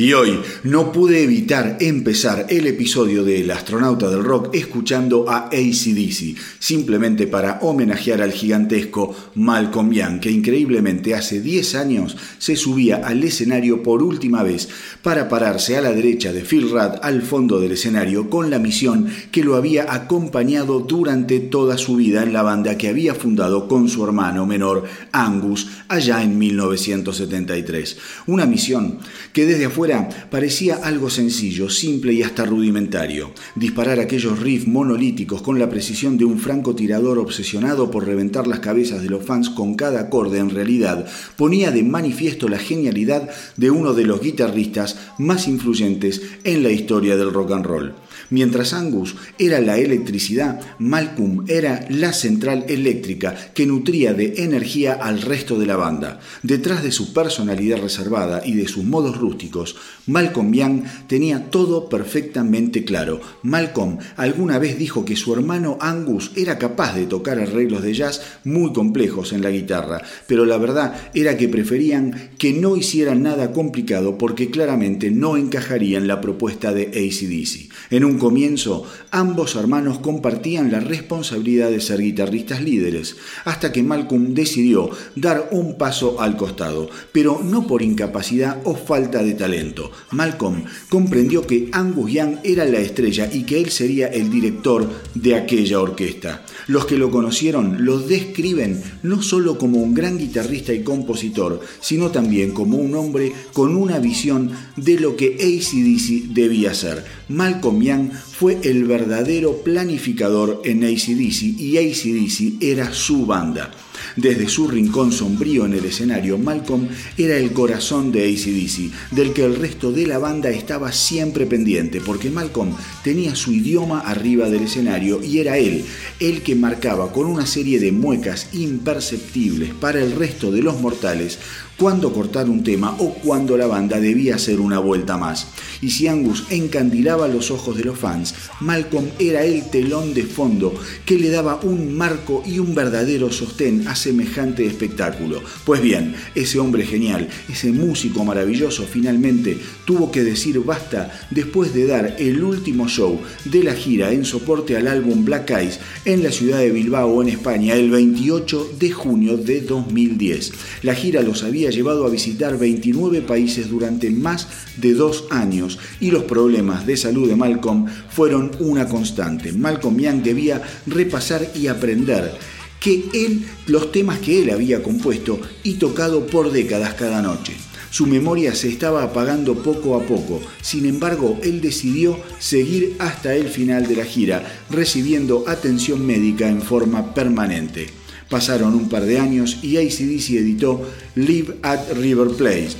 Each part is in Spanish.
Y hoy no pude evitar empezar el episodio de El astronauta del rock escuchando a ACDC, simplemente para homenajear al gigantesco Malcolm Young, que increíblemente hace 10 años se subía al escenario por última vez para pararse a la derecha de Phil Rudd al fondo del escenario con la misión que lo había acompañado durante toda su vida en la banda que había fundado con su hermano menor Angus allá en 1973. Una misión que desde afuera parecía algo sencillo, simple y hasta rudimentario. Disparar aquellos riffs monolíticos con la precisión de un francotirador obsesionado por reventar las cabezas de los fans con cada acorde en realidad ponía de manifiesto la genialidad de uno de los guitarristas más influyentes en la historia del rock and roll. Mientras Angus era la electricidad, Malcolm era la central eléctrica que nutría de energía al resto de la banda. Detrás de su personalidad reservada y de sus modos rústicos, Malcolm Young tenía todo perfectamente claro. Malcolm alguna vez dijo que su hermano Angus era capaz de tocar arreglos de jazz muy complejos en la guitarra, pero la verdad era que preferían que no hicieran nada complicado porque claramente no encajaría en la propuesta de ACDC. En un comienzo, ambos hermanos compartían la responsabilidad de ser guitarristas líderes, hasta que Malcolm decidió dar un paso al costado, pero no por incapacidad o falta de talento. Malcolm comprendió que Angus Young era la estrella y que él sería el director de aquella orquesta. Los que lo conocieron lo describen no solo como un gran guitarrista y compositor, sino también como un hombre con una visión de lo que ACDC debía ser. Malcolm Young fue el verdadero planificador en ACDC y ACDC era su banda. Desde su rincón sombrío en el escenario, Malcolm era el corazón de ACDC, del que el resto de la banda estaba siempre pendiente, porque Malcolm tenía su idioma arriba del escenario y era él el que marcaba con una serie de muecas imperceptibles para el resto de los mortales cuándo cortar un tema o cuándo la banda debía hacer una vuelta más. Y si Angus encandilaba los ojos de los fans, Malcolm era el telón de fondo que le daba un marco y un verdadero sostén a semejante espectáculo. Pues bien, ese hombre genial, ese músico maravilloso, finalmente tuvo que decir basta después de dar el último show de la gira en soporte al álbum Black Eyes en la ciudad de Bilbao, en España, el 28 de junio de 2010. La gira los había llevado a visitar 29 países durante más de dos años y los problemas de salud de Malcolm fueron una constante. Malcolm Young debía repasar y aprender que él, los temas que él había compuesto y tocado por décadas cada noche. Su memoria se estaba apagando poco a poco, sin embargo él decidió seguir hasta el final de la gira, recibiendo atención médica en forma permanente. Pasaron un par de años y ACDC editó Live at River Place,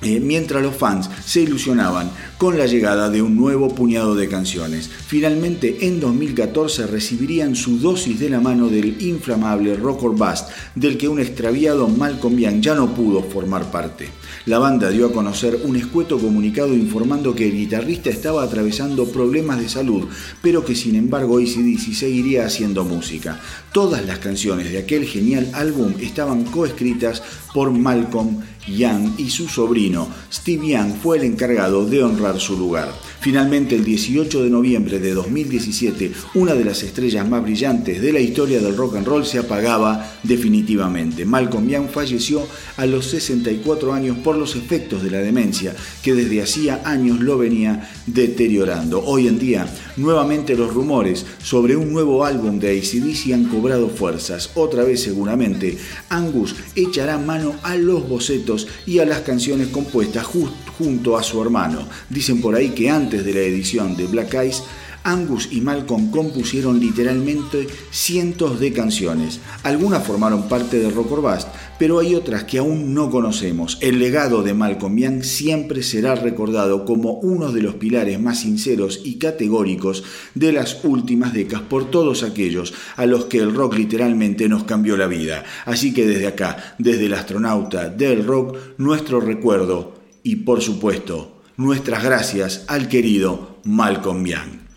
eh, mientras los fans se ilusionaban con la llegada de un nuevo puñado de canciones. Finalmente, en 2014 recibirían su dosis de la mano del inflamable Rock or Bust, del que un extraviado Malcolm Young ya no pudo formar parte. La banda dio a conocer un escueto comunicado informando que el guitarrista estaba atravesando problemas de salud, pero que sin embargo ACDC seguiría haciendo música. Todas las canciones de aquel genial álbum estaban coescritas por Malcolm Young y su sobrino Steve Young fue el encargado de honrar su lugar. Finalmente, el 18 de noviembre de 2017, una de las estrellas más brillantes de la historia del rock and roll se apagaba definitivamente. Malcolm Young falleció a los 64 años por los efectos de la demencia que desde hacía años lo venía deteriorando. Hoy en día, nuevamente los rumores sobre un nuevo álbum de ACDC han cobrado fuerzas. Otra vez seguramente, Angus echará mano a los bocetos y a las canciones compuestas junto a su hermano. Dicen por ahí que antes de la edición de Black Eyes, Angus y Malcolm compusieron literalmente cientos de canciones. Algunas formaron parte de Rock or Bust, pero hay otras que aún no conocemos. El legado de Malcolm Young siempre será recordado como uno de los pilares más sinceros y categóricos de las últimas décadas por todos aquellos a los que el rock literalmente nos cambió la vida. Así que desde acá, desde el astronauta del rock, nuestro recuerdo y por supuesto nuestras gracias al querido Malcolm Young.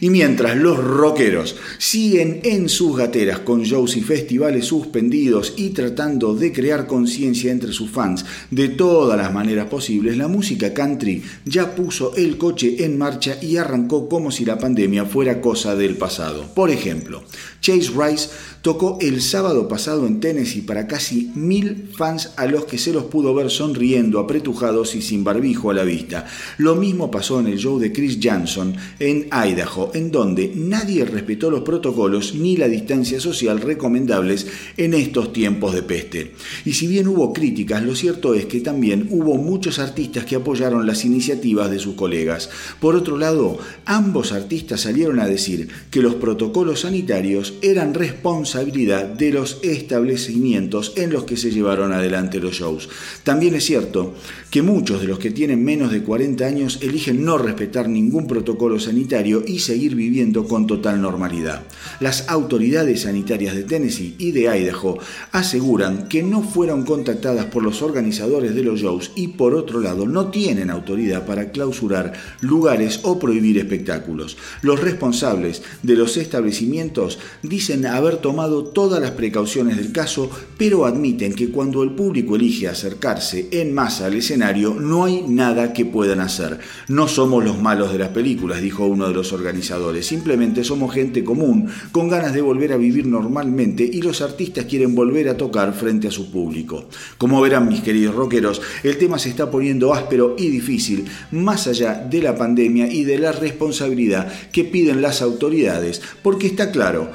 Y mientras los rockeros siguen en sus gateras con shows y festivales suspendidos y tratando de crear conciencia entre sus fans de todas las maneras posibles, la música country ya puso el coche en marcha y arrancó como si la pandemia fuera cosa del pasado. Por ejemplo, Chase Rice tocó el sábado pasado en Tennessee para casi mil fans a los que se los pudo ver sonriendo, apretujados y sin barbijo a la vista. Lo mismo pasó en el show de Chris Johnson en Idaho, en donde nadie respetó los protocolos ni la distancia social recomendables en estos tiempos de peste. Y si bien hubo críticas, lo cierto es que también hubo muchos artistas que apoyaron las iniciativas de sus colegas. Por otro lado, ambos artistas salieron a decir que los protocolos sanitarios eran responsables de los establecimientos en los que se llevaron adelante los shows. También es cierto que muchos de los que tienen menos de 40 años eligen no respetar ningún protocolo sanitario y seguir viviendo con total normalidad. Las autoridades sanitarias de Tennessee y de Idaho aseguran que no fueron contactadas por los organizadores de los shows y por otro lado no tienen autoridad para clausurar lugares o prohibir espectáculos. Los responsables de los establecimientos dicen haber tomado todas las precauciones del caso, pero admiten que cuando el público elige acercarse en masa al escenario, no hay nada que puedan hacer. No somos los malos de las películas, dijo uno de los organizadores, simplemente somos gente común, con ganas de volver a vivir normalmente y los artistas quieren volver a tocar frente a su público. Como verán mis queridos rockeros, el tema se está poniendo áspero y difícil, más allá de la pandemia y de la responsabilidad que piden las autoridades, porque está claro,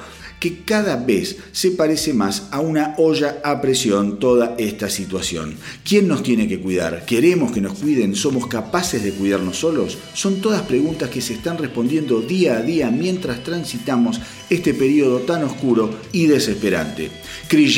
que cada vez se parece más a una olla a presión toda esta situación. ¿Quién nos tiene que cuidar? ¿Queremos que nos cuiden? ¿Somos capaces de cuidarnos solos? Son todas preguntas que se están respondiendo día a día mientras transitamos este periodo tan oscuro y desesperante. Chris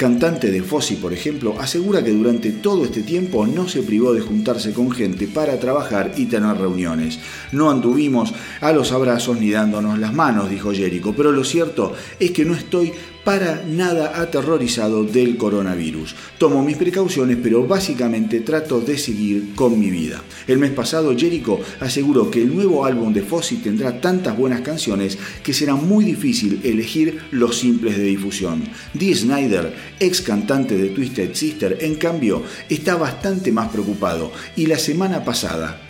cantante de Fossi por ejemplo, asegura que durante todo este tiempo no se privó de juntarse con gente para trabajar y tener reuniones. No anduvimos a los abrazos ni dándonos las manos, dijo Jericho, pero lo cierto es que no estoy para nada aterrorizado del coronavirus. Tomo mis precauciones, pero básicamente trato de seguir con mi vida. El mes pasado, Jericho aseguró que el nuevo álbum de Fossi tendrá tantas buenas canciones que será muy difícil elegir los simples de difusión. Dee Snyder, ex cantante de Twisted Sister, en cambio, está bastante más preocupado y la semana pasada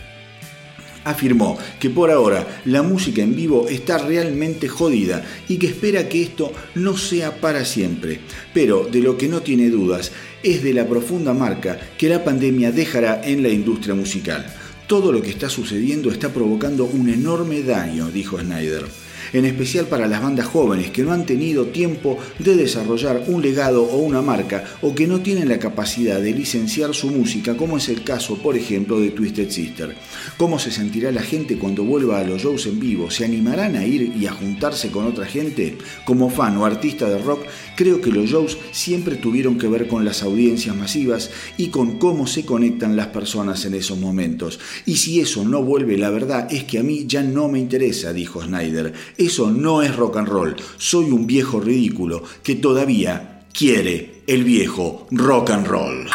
afirmó que por ahora la música en vivo está realmente jodida y que espera que esto no sea para siempre. Pero de lo que no tiene dudas es de la profunda marca que la pandemia dejará en la industria musical. Todo lo que está sucediendo está provocando un enorme daño, dijo Snyder en especial para las bandas jóvenes que no han tenido tiempo de desarrollar un legado o una marca o que no tienen la capacidad de licenciar su música, como es el caso, por ejemplo, de Twisted Sister. ¿Cómo se sentirá la gente cuando vuelva a los shows en vivo? ¿Se animarán a ir y a juntarse con otra gente? Como fan o artista de rock, creo que los shows siempre tuvieron que ver con las audiencias masivas y con cómo se conectan las personas en esos momentos. Y si eso no vuelve, la verdad es que a mí ya no me interesa, dijo Snyder. Eso no es rock and roll. Soy un viejo ridículo que todavía quiere el viejo rock and roll.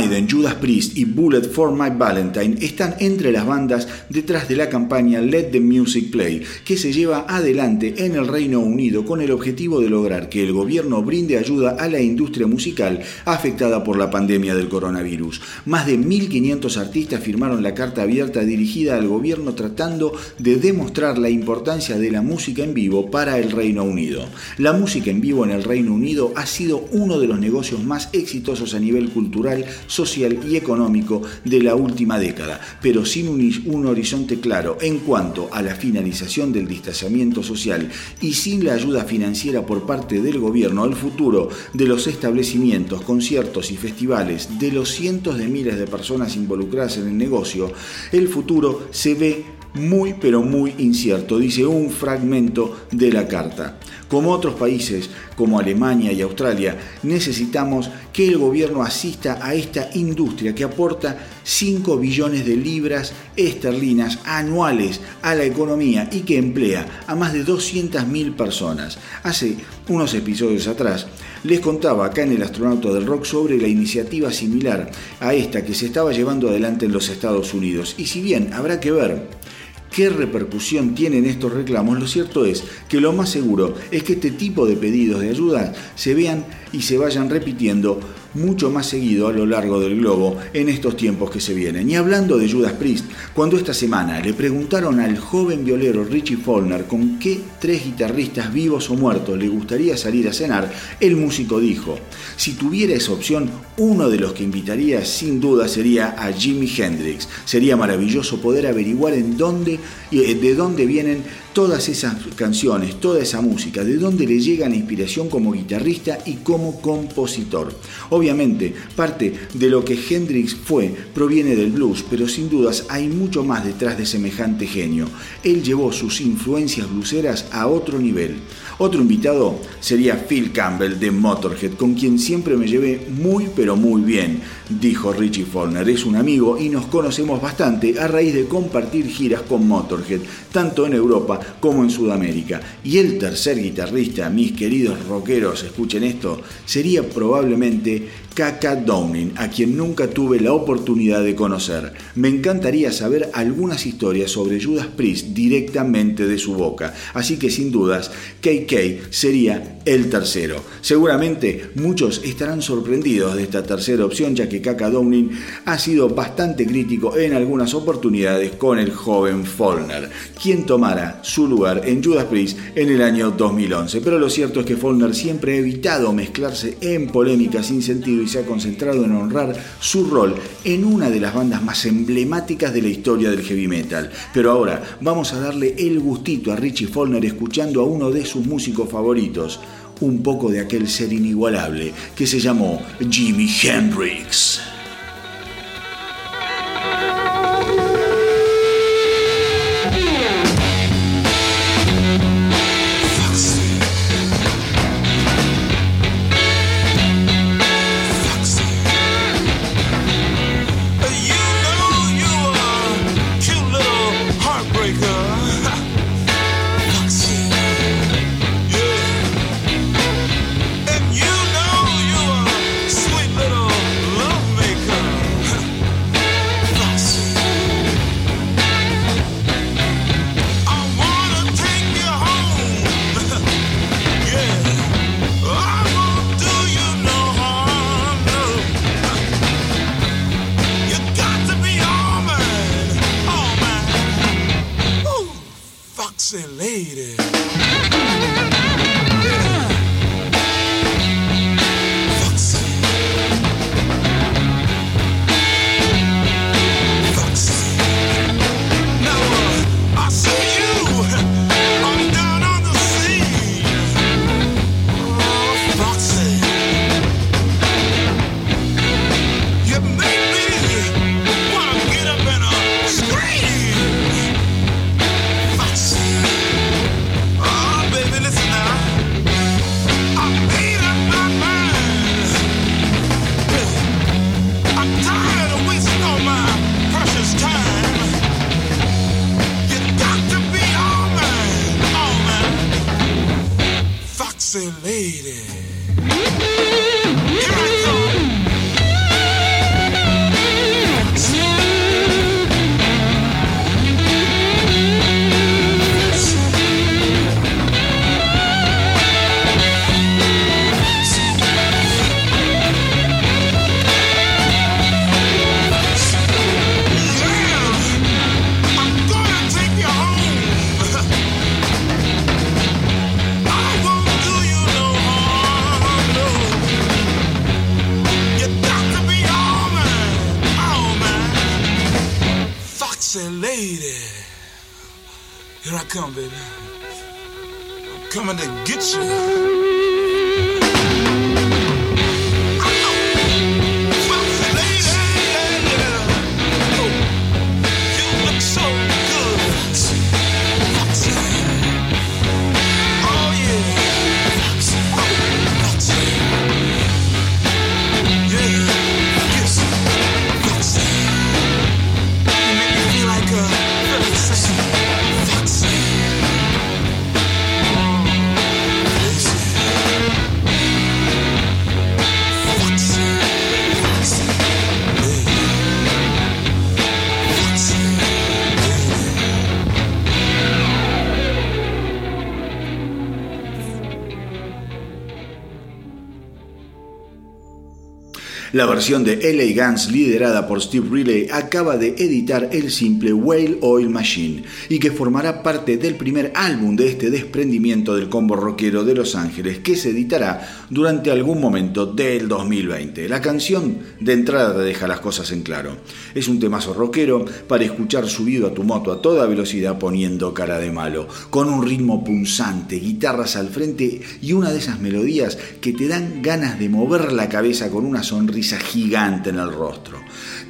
Judas Priest y Bullet for My Valentine están entre las bandas detrás de la campaña Let the Music Play, que se lleva adelante en el Reino Unido con el objetivo de lograr que el gobierno brinde ayuda a la industria musical afectada por la pandemia del coronavirus. Más de 1.500 artistas firmaron la carta abierta dirigida al gobierno tratando de demostrar la importancia de la música en vivo para el Reino Unido. La música en vivo en el Reino Unido ha sido uno de los negocios más exitosos a nivel cultural, social y económico de la última década, pero sin un, horizonte claro en cuanto a la finalización del distanciamiento social y sin la ayuda financiera por parte del gobierno, el futuro de los establecimientos, conciertos y festivales de los cientos de miles de personas involucradas en el negocio, el futuro se ve muy pero muy incierto, dice un fragmento de la carta. Como otros países, como Alemania y Australia, necesitamos que el gobierno asista a esta industria que aporta 5 billones de libras esterlinas anuales a la economía y que emplea a más de 200.000 personas. Hace unos episodios atrás les contaba acá en el Astronauta del Rock sobre la iniciativa similar a esta que se estaba llevando adelante en los Estados Unidos. Y si bien habrá que ver qué repercusión tienen estos reclamos, lo cierto es que lo más seguro es que este tipo de pedidos de ayuda se vean y se vayan repitiendo mucho más seguido a lo largo del globo en estos tiempos que se vienen. Y hablando de Judas Priest, cuando esta semana le preguntaron al joven violero Richie Follner con qué tres guitarristas vivos o muertos le gustaría salir a cenar, el músico dijo, si tuviera esa opción, uno de los que invitaría sin duda sería a Jimi Hendrix. Sería maravilloso poder averiguar en dónde eh, de dónde vienen todas esas canciones, toda esa música, de dónde le llega la inspiración como guitarrista y como compositor. Obviamente, parte de lo que Hendrix fue proviene del blues, pero sin dudas hay mucho más detrás de semejante genio. Él llevó sus influencias blueseras a otro nivel. Otro invitado sería Phil Campbell de Motorhead, con quien siempre me llevé muy pero muy bien, dijo Richie Follner. Es un amigo y nos conocemos bastante a raíz de compartir giras con Motorhead, tanto en Europa como en Sudamérica. Y el tercer guitarrista, mis queridos rockeros, escuchen esto, sería probablemente Kaka Downing, a quien nunca tuve la oportunidad de conocer. Me encantaría saber algunas historias sobre Judas Priest directamente de su boca, así que sin dudas KK sería el tercero. Seguramente muchos estarán sorprendidos de esta tercera opción, ya que Kaka Downing ha sido bastante crítico en algunas oportunidades con el joven Follner, quien tomara su lugar en Judas Priest en el año 2011. Pero lo cierto es que Follner siempre ha evitado mezclarse en polémicas sin sentido y se ha concentrado en honrar su rol en una de las bandas más emblemáticas de la historia del heavy metal. Pero ahora vamos a darle el gustito a Richie Follner escuchando a uno de sus músicos favoritos, un poco de aquel ser inigualable que se llamó Jimi Hendrix. La versión de LA Guns liderada por Steve Riley acaba de editar el simple Whale Oil Machine y que formará parte del primer álbum de este desprendimiento del combo rockero de Los Ángeles que se editará durante algún momento del 2020. La canción de entrada deja las cosas en claro. Es un temazo rockero para escuchar subido a tu moto a toda velocidad poniendo cara de malo, con un ritmo punzante, guitarras al frente y una de esas melodías que te dan ganas de mover la cabeza con una sonrisa gigante en el rostro.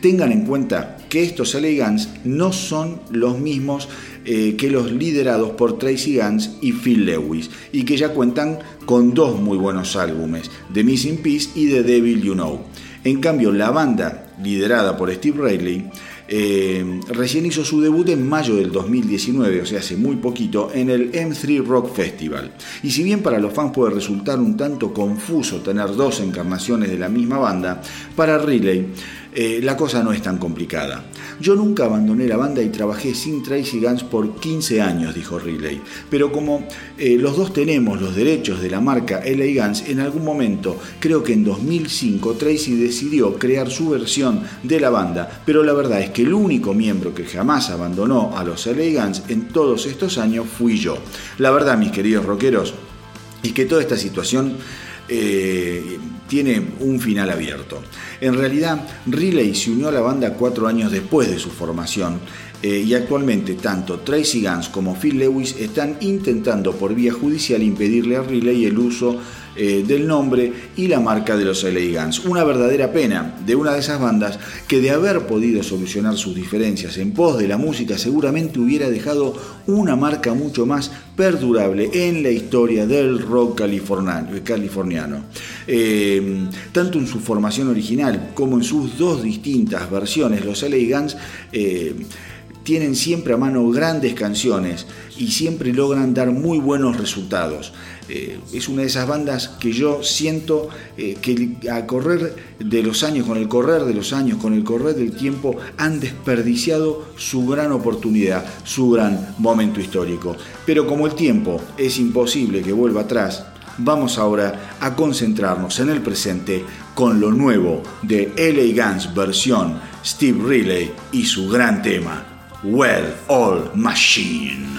Tengan en cuenta que estos LA Guns no son los mismos eh, que los liderados por Tracy Guns y Phil Lewis, y que ya cuentan con dos muy buenos álbumes, The Missing Piece y The Devil You Know. En cambio, la banda, liderada por Steve Riley, eh, recién hizo su debut en mayo del 2019, o sea, hace muy poquito, en el M3 Rock Festival. Y si bien para los fans puede resultar un tanto confuso tener dos encarnaciones de la misma banda, para Riley eh, la cosa no es tan complicada. Yo nunca abandoné la banda y trabajé sin Tracy Guns por 15 años, dijo Riley. Pero como eh, los dos tenemos los derechos de la marca LA Guns, en algún momento, creo que en 2005, Tracy decidió crear su versión de la banda. Pero la verdad es que el único miembro que jamás abandonó a los LA Guns en todos estos años fui yo. La verdad, mis queridos rockeros, es que toda esta situación eh, tiene un final abierto. En realidad, Riley se unió a la banda cuatro años después de su formación eh, y actualmente tanto Tracy Guns como Phil Lewis están intentando por vía judicial impedirle a Riley el uso eh, del nombre y la marca de los LA Guns. Una verdadera pena de una de esas bandas que de haber podido solucionar sus diferencias en pos de la música seguramente hubiera dejado una marca mucho más perdurable en la historia del rock californiano. Eh, tanto en su formación original como en sus dos distintas versiones, los LA Guns eh, tienen siempre a mano grandes canciones y siempre logran dar muy buenos resultados. Eh, es una de esas bandas que yo siento eh, que a correr de los años, con el correr de los años, con el correr del tiempo, han desperdiciado su gran oportunidad, su gran momento histórico. Pero como el tiempo es imposible que vuelva atrás, vamos ahora a concentrarnos en el presente con lo nuevo de LA Guns versión Steve Riley y su gran tema, Well All Machine.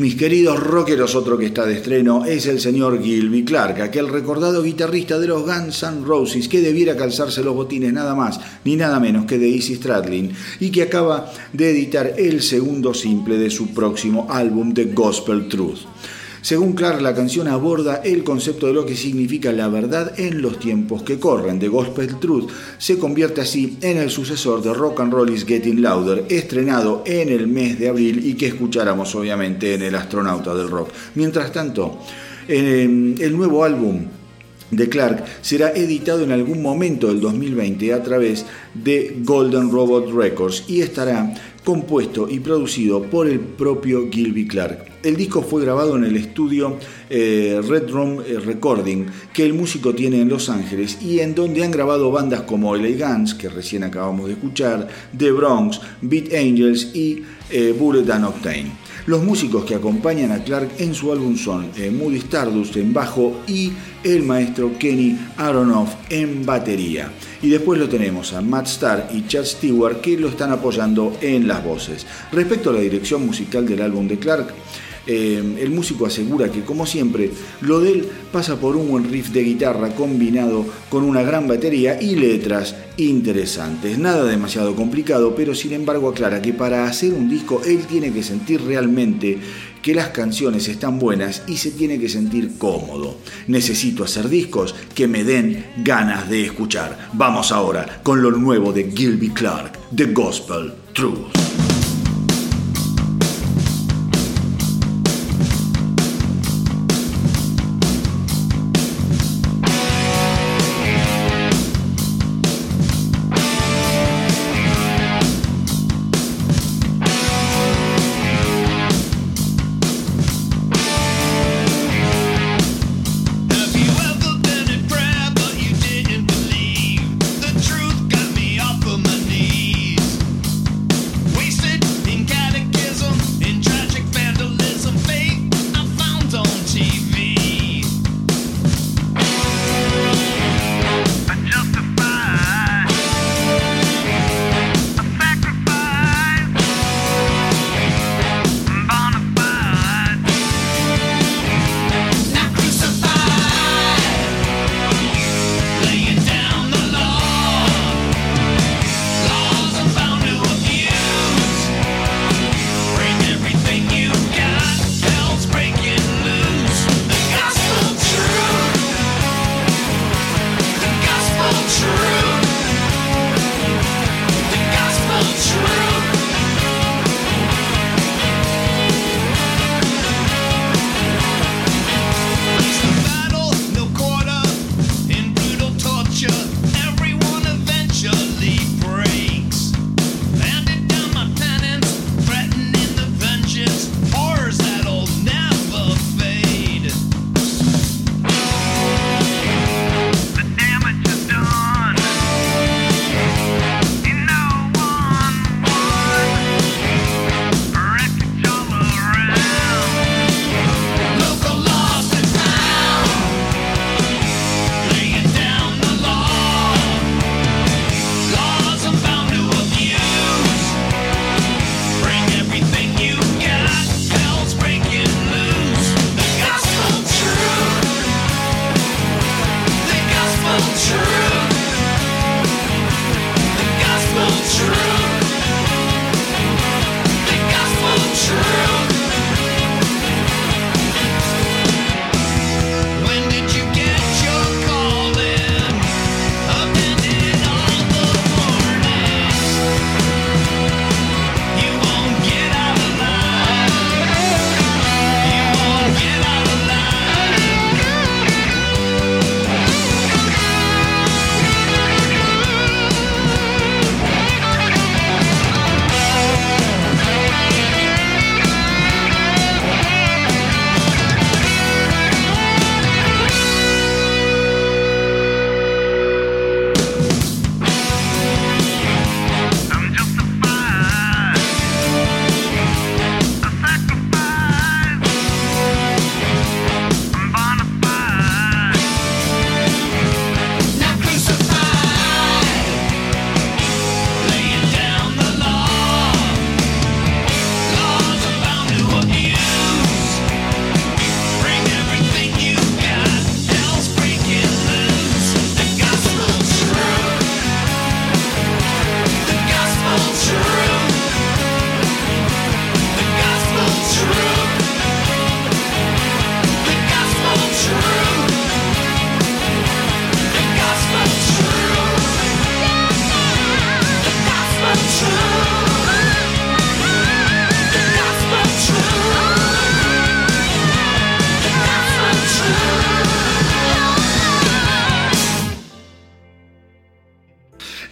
Mis queridos rockeros, otro que está de estreno es el señor Gilby Clark, aquel recordado guitarrista de los Guns N' Roses que debiera calzarse los botines nada más ni nada menos que de Easy Stradlin y que acaba de editar el segundo simple de su próximo álbum The Gospel Truth. Según Clark, la canción aborda el concepto de lo que significa la verdad en los tiempos que corren. The Gospel Truth se convierte así en el sucesor de Rock and Roll is Getting Louder, estrenado en el mes de abril y que escucháramos obviamente en El Astronauta del Rock. Mientras tanto, el nuevo álbum de Clark será editado en algún momento del 2020 a través de Golden Robot Records y estará compuesto y producido por el propio Gilby Clark. El disco fue grabado en el estudio eh, Red Room eh, Recording que el músico tiene en Los Ángeles y en donde han grabado bandas como Guns, que recién acabamos de escuchar, The Bronx, Beat Angels y eh, Bullet and Octane. Los músicos que acompañan a Clark en su álbum son eh, Moody Stardust en bajo y el maestro Kenny Aronoff en batería. Y después lo tenemos a Matt Starr y Chad Stewart que lo están apoyando en las voces. Respecto a la dirección musical del álbum de Clark, eh, el músico asegura que, como siempre, lo de él pasa por un buen riff de guitarra combinado con una gran batería y letras interesantes. Nada demasiado complicado, pero sin embargo aclara que para hacer un disco él tiene que sentir realmente que las canciones están buenas y se tiene que sentir cómodo. Necesito hacer discos que me den ganas de escuchar. Vamos ahora con lo nuevo de Gilby Clark, The Gospel Truth.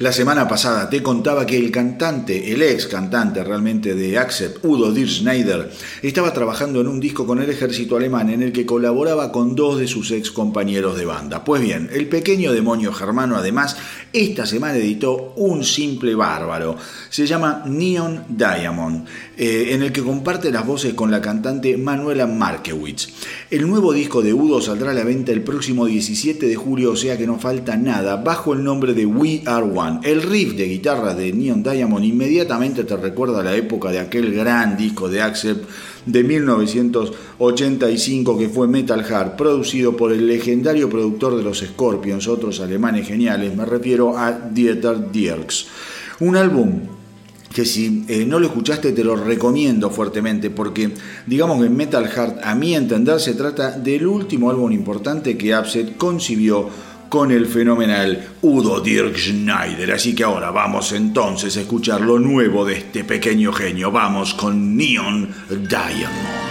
La semana pasada te contaba que el cantante, el ex cantante realmente de Accept, Udo Dirk Schneider, estaba trabajando en un disco con el ejército alemán en el que colaboraba con dos de sus ex compañeros de banda. Pues bien, el pequeño demonio germano además esta semana editó un simple bárbaro. Se llama Neon Diamond, eh, en el que comparte las voces con la cantante Manuela Markewitz. El nuevo disco de Udo saldrá a la venta el próximo 17 de julio, o sea que no falta nada, bajo el nombre de We Are One. El riff de guitarra de Neon Diamond inmediatamente te recuerda la época de aquel gran disco de Accept de 1985 que fue Metal Heart, producido por el legendario productor de los Scorpions, otros alemanes geniales, me refiero a Dieter Dierks. Un álbum que si eh, no lo escuchaste te lo recomiendo fuertemente porque digamos que Metal Heart a mi entender se trata del último álbum importante que Upset concibió con el fenomenal Udo Dirk Schneider. Así que ahora vamos entonces a escuchar lo nuevo de este pequeño genio. Vamos con Neon Diamond. diamond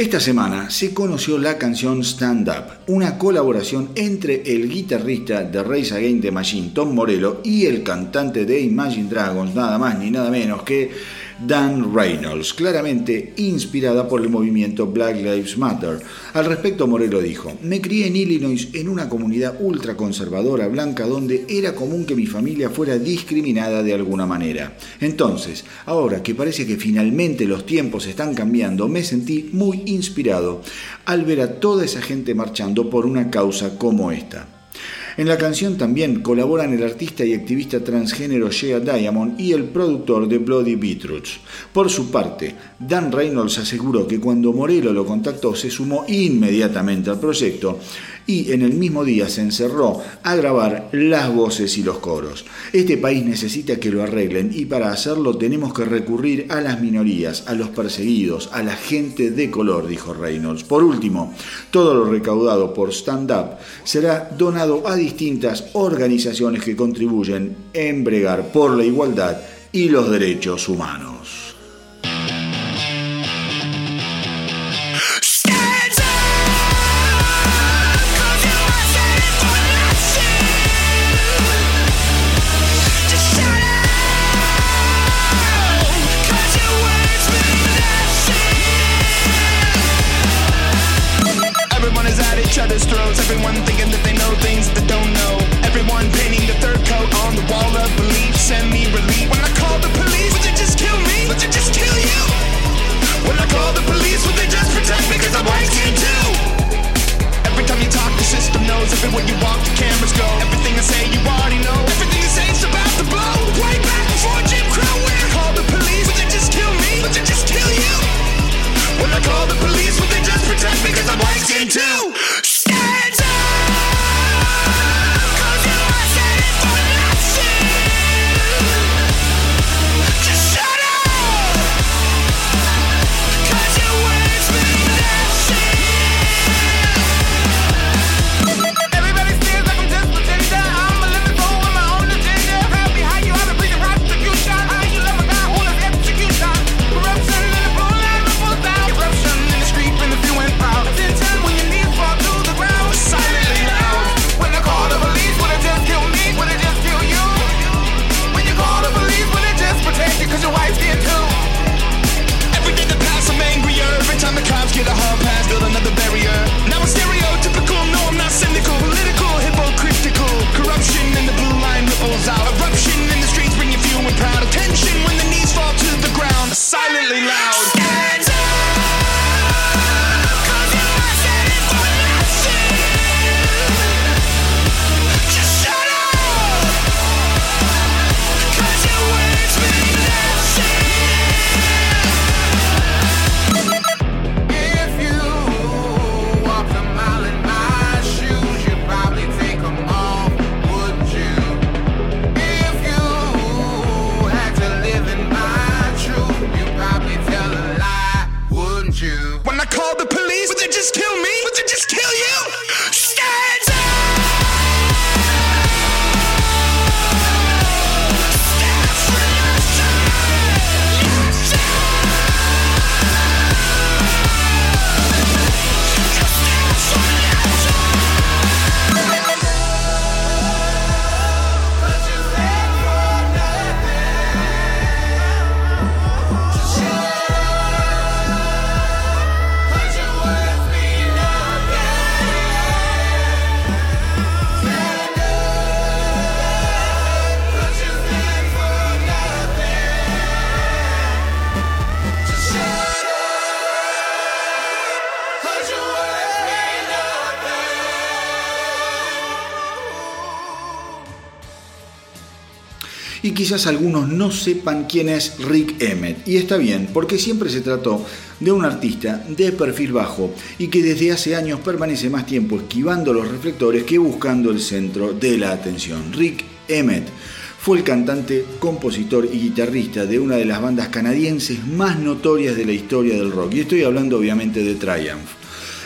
Esta semana se conoció la canción Stand Up, una colaboración entre el guitarrista de Race Against the Machine, Tom Morello, y el cantante de Imagine Dragons, nada más ni nada menos que Dan Reynolds, claramente inspirada por el movimiento Black Lives Matter. Al respecto, Morello dijo, me crié en Illinois en una comunidad ultraconservadora blanca donde era común que mi familia fuera discriminada de alguna manera. Entonces, ahora que parece que finalmente los tiempos están cambiando, me sentí muy inspirado al ver a toda esa gente marchando por una causa como esta. En la canción también colaboran el artista y activista transgénero Shea Diamond y el productor de Bloody Beetroots. Por su parte, Dan Reynolds aseguró que cuando Morello lo contactó se sumó inmediatamente al proyecto y en el mismo día se encerró a grabar las voces y los coros. Este país necesita que lo arreglen y para hacerlo tenemos que recurrir a las minorías, a los perseguidos, a la gente de color, dijo Reynolds. Por último, todo lo recaudado por Stand Up será donado a distintas organizaciones que contribuyen en bregar por la igualdad y los derechos humanos. Everywhere you walk, the cameras go. Everything I say, you already know. Everything you say is about to blow. Way back before Jim Crow. When I call the police, would they just kill me? Would they just kill you? When I call the police, would they just protect me? Cause I'm white skin too. Quizás algunos no sepan quién es Rick Emmett. Y está bien, porque siempre se trató de un artista de perfil bajo y que desde hace años permanece más tiempo esquivando los reflectores que buscando el centro de la atención. Rick Emmett fue el cantante, compositor y guitarrista de una de las bandas canadienses más notorias de la historia del rock. Y estoy hablando obviamente de Triumph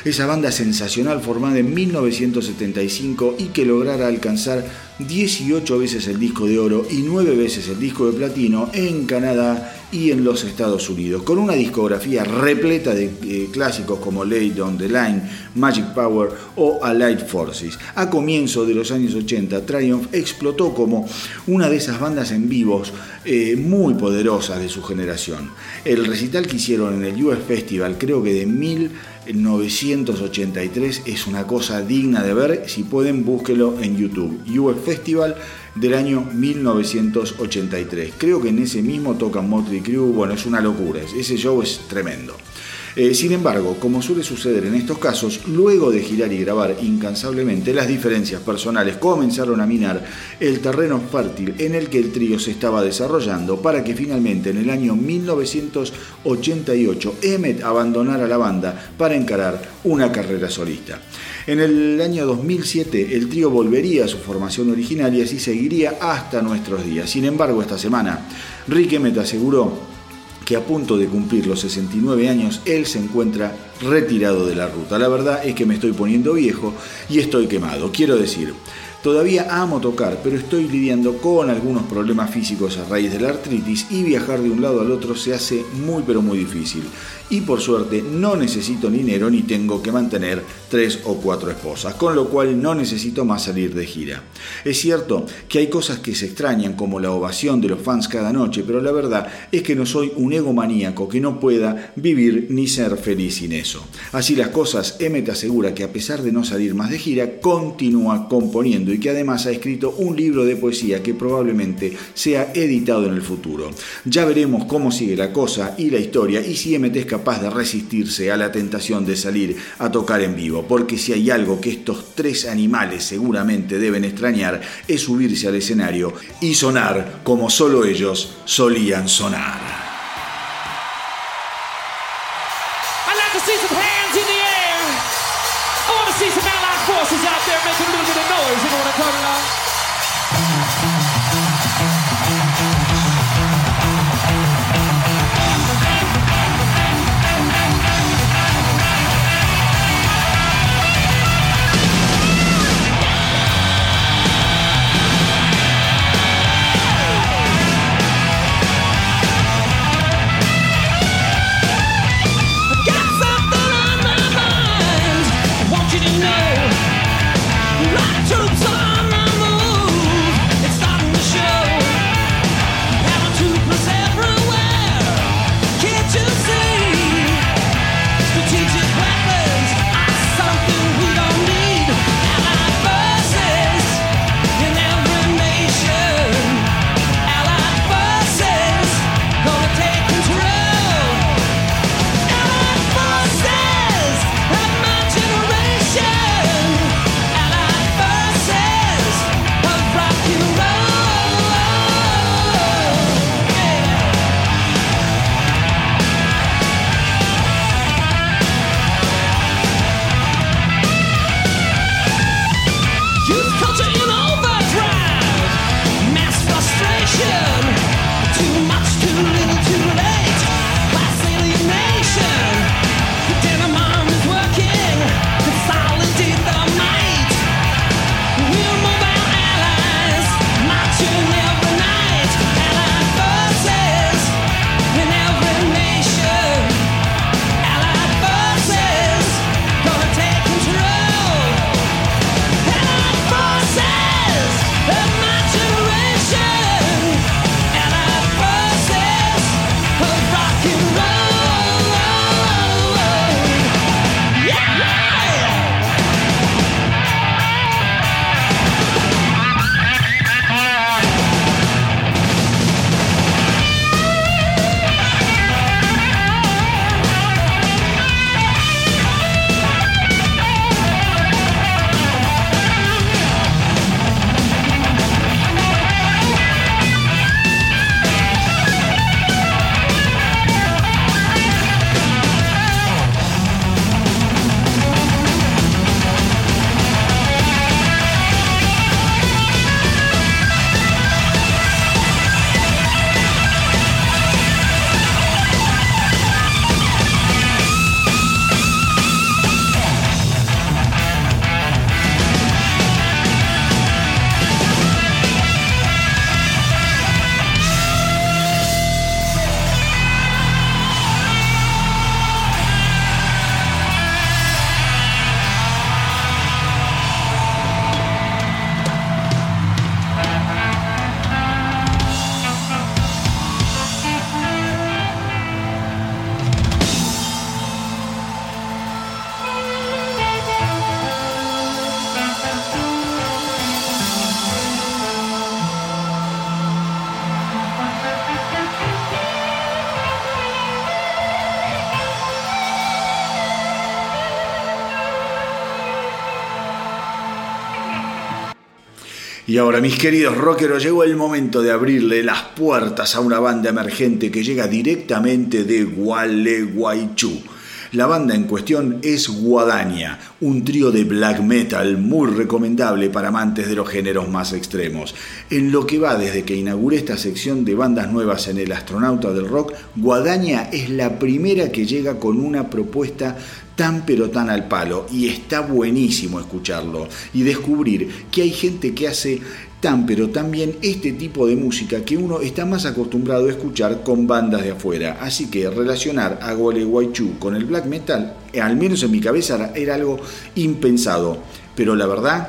esa banda sensacional formada en 1975 y que lograra alcanzar 18 veces el disco de oro y 9 veces el disco de platino en Canadá y en los Estados Unidos, con una discografía repleta de clásicos como Lay Down the Line, Magic Power o Allied Forces. A comienzo de los años 80, Triumph explotó como una de esas bandas en vivos eh, muy poderosas de su generación. El recital que hicieron en el US Festival, creo que de 1983, es una cosa digna de ver. Si pueden, búsquelo en YouTube. US Festival del año 1983. Creo que en ese mismo tocan Motley Crue, bueno, es una locura, ese show es tremendo. Eh, sin embargo, como suele suceder en estos casos, luego de girar y grabar incansablemente, las diferencias personales comenzaron a minar el terreno fértil en el que el trío se estaba desarrollando para que finalmente en el año 1988 Emmet abandonara la banda para encarar una carrera solista. En el año 2007 el trío volvería a su formación original y así seguiría hasta nuestros días. Sin embargo, esta semana Rick Emmet aseguró que a punto de cumplir los 69 años, él se encuentra retirado de la ruta. La verdad es que me estoy poniendo viejo y estoy quemado. Quiero decir, Todavía amo tocar, pero estoy lidiando con algunos problemas físicos a raíz de la artritis y viajar de un lado al otro se hace muy pero muy difícil. Y por suerte no necesito dinero ni tengo que mantener tres o cuatro esposas, con lo cual no necesito más salir de gira. Es cierto que hay cosas que se extrañan como la ovación de los fans cada noche, pero la verdad es que no soy un egomaníaco que no pueda vivir ni ser feliz sin eso. Así las cosas, M asegura que a pesar de no salir más de gira, continúa componiendo y que además ha escrito un libro de poesía que probablemente sea editado en el futuro. Ya veremos cómo sigue la cosa y la historia y si MT capaz de resistirse a la tentación de salir a tocar en vivo, porque si hay algo que estos tres animales seguramente deben extrañar es subirse al escenario y sonar como solo ellos solían sonar. Y ahora, mis queridos rockeros, llegó el momento de abrirle las puertas a una banda emergente que llega directamente de Gualeguaychú. La banda en cuestión es Guadaña, un trío de black metal muy recomendable para amantes de los géneros más extremos. En lo que va desde que inauguré esta sección de bandas nuevas en el Astronauta del Rock, Guadaña es la primera que llega con una propuesta tan pero tan al palo y está buenísimo escucharlo y descubrir que hay gente que hace pero también este tipo de música que uno está más acostumbrado a escuchar con bandas de afuera. Así que relacionar a Gualeguaychú con el black metal, al menos en mi cabeza era algo impensado, pero la verdad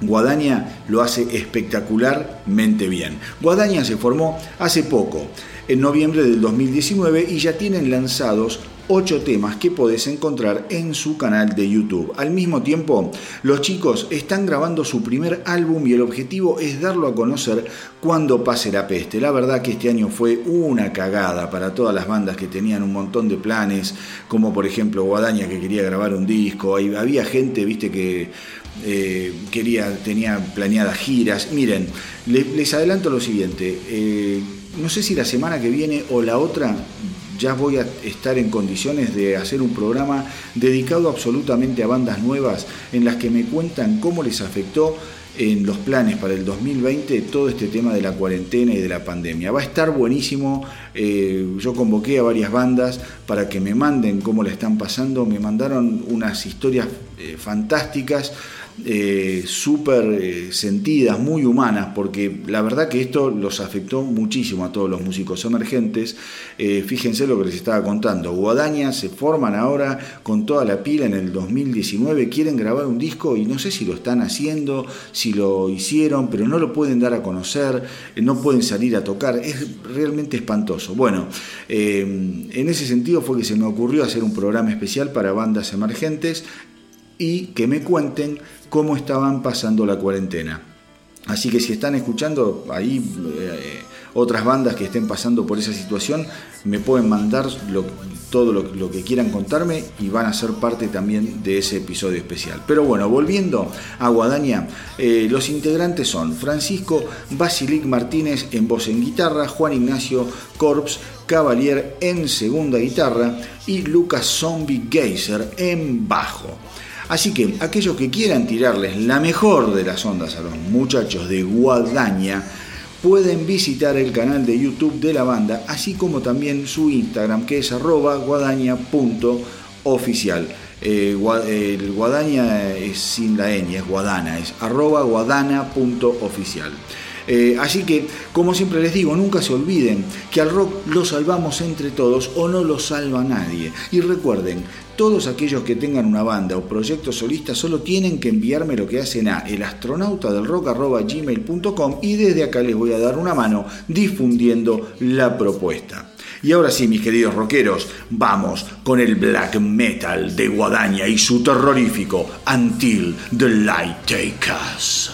Guadaña lo hace espectacularmente bien. Guadaña se formó hace poco, en noviembre del 2019, y ya tienen lanzados ocho temas que podés encontrar en su canal de YouTube. Al mismo tiempo, los chicos están grabando su primer álbum y el objetivo es darlo a conocer cuando pase la peste. La verdad que este año fue una cagada para todas las bandas que tenían un montón de planes, como por ejemplo Guadaña que quería grabar un disco, había gente, viste, que eh, quería, tenía planeadas giras. Miren, les, adelanto lo siguiente. Eh, no sé si la semana que viene o la otra ya voy a estar en condiciones de hacer un programa dedicado absolutamente a bandas nuevas en las que me cuentan cómo les afectó en los planes para el 2020 todo este tema de la cuarentena y de la pandemia. Va a estar buenísimo. Eh, yo convoqué a varias bandas para que me manden cómo le están pasando. Me mandaron unas historias eh, fantásticas eh, súper eh, sentidas, muy humanas, porque la verdad que esto los afectó muchísimo a todos los músicos emergentes. Eh, fíjense lo que les estaba contando. Guadaña se forman ahora con toda la pila en el 2019, quieren grabar un disco y no sé si lo están haciendo, si lo hicieron, pero no lo pueden dar a conocer, no pueden salir a tocar, es realmente espantoso. Bueno, en ese sentido fue que se me ocurrió hacer un programa especial para bandas emergentes y que me cuenten cómo estaban pasando la cuarentena. Así que si están escuchando ahí eh, otras bandas que estén pasando por esa situación, me pueden mandar todo lo, que quieran contarme y van a ser parte también de ese episodio especial. Pero bueno, volviendo a Guadaña, eh, los integrantes son Francisco Basilic Martínez en voz en guitarra, Juan Ignacio Corps Cavalier en segunda guitarra y Lucas Zombie Geyser en bajo. Así que aquellos que quieran tirarles la mejor de las ondas a los muchachos de Guadaña, pueden visitar el canal de YouTube de la banda, así como también su Instagram, que es arroba guadaña.oficial. Eh, el guadaña es sin la ñ, es guadana, es arroba guadana.oficial. Eh, así que, como siempre les digo, nunca se olviden que al rock lo salvamos entre todos o no lo salva nadie. Y recuerden, todos aquellos que tengan una banda o proyecto solista solo tienen que enviarme lo que hacen a elastronautadelrock.gmail.com y desde acá les voy a dar una mano difundiendo la propuesta. Y ahora sí, mis queridos rockeros, vamos con el black metal de Guadaña y su terrorífico Until the Light Take Us.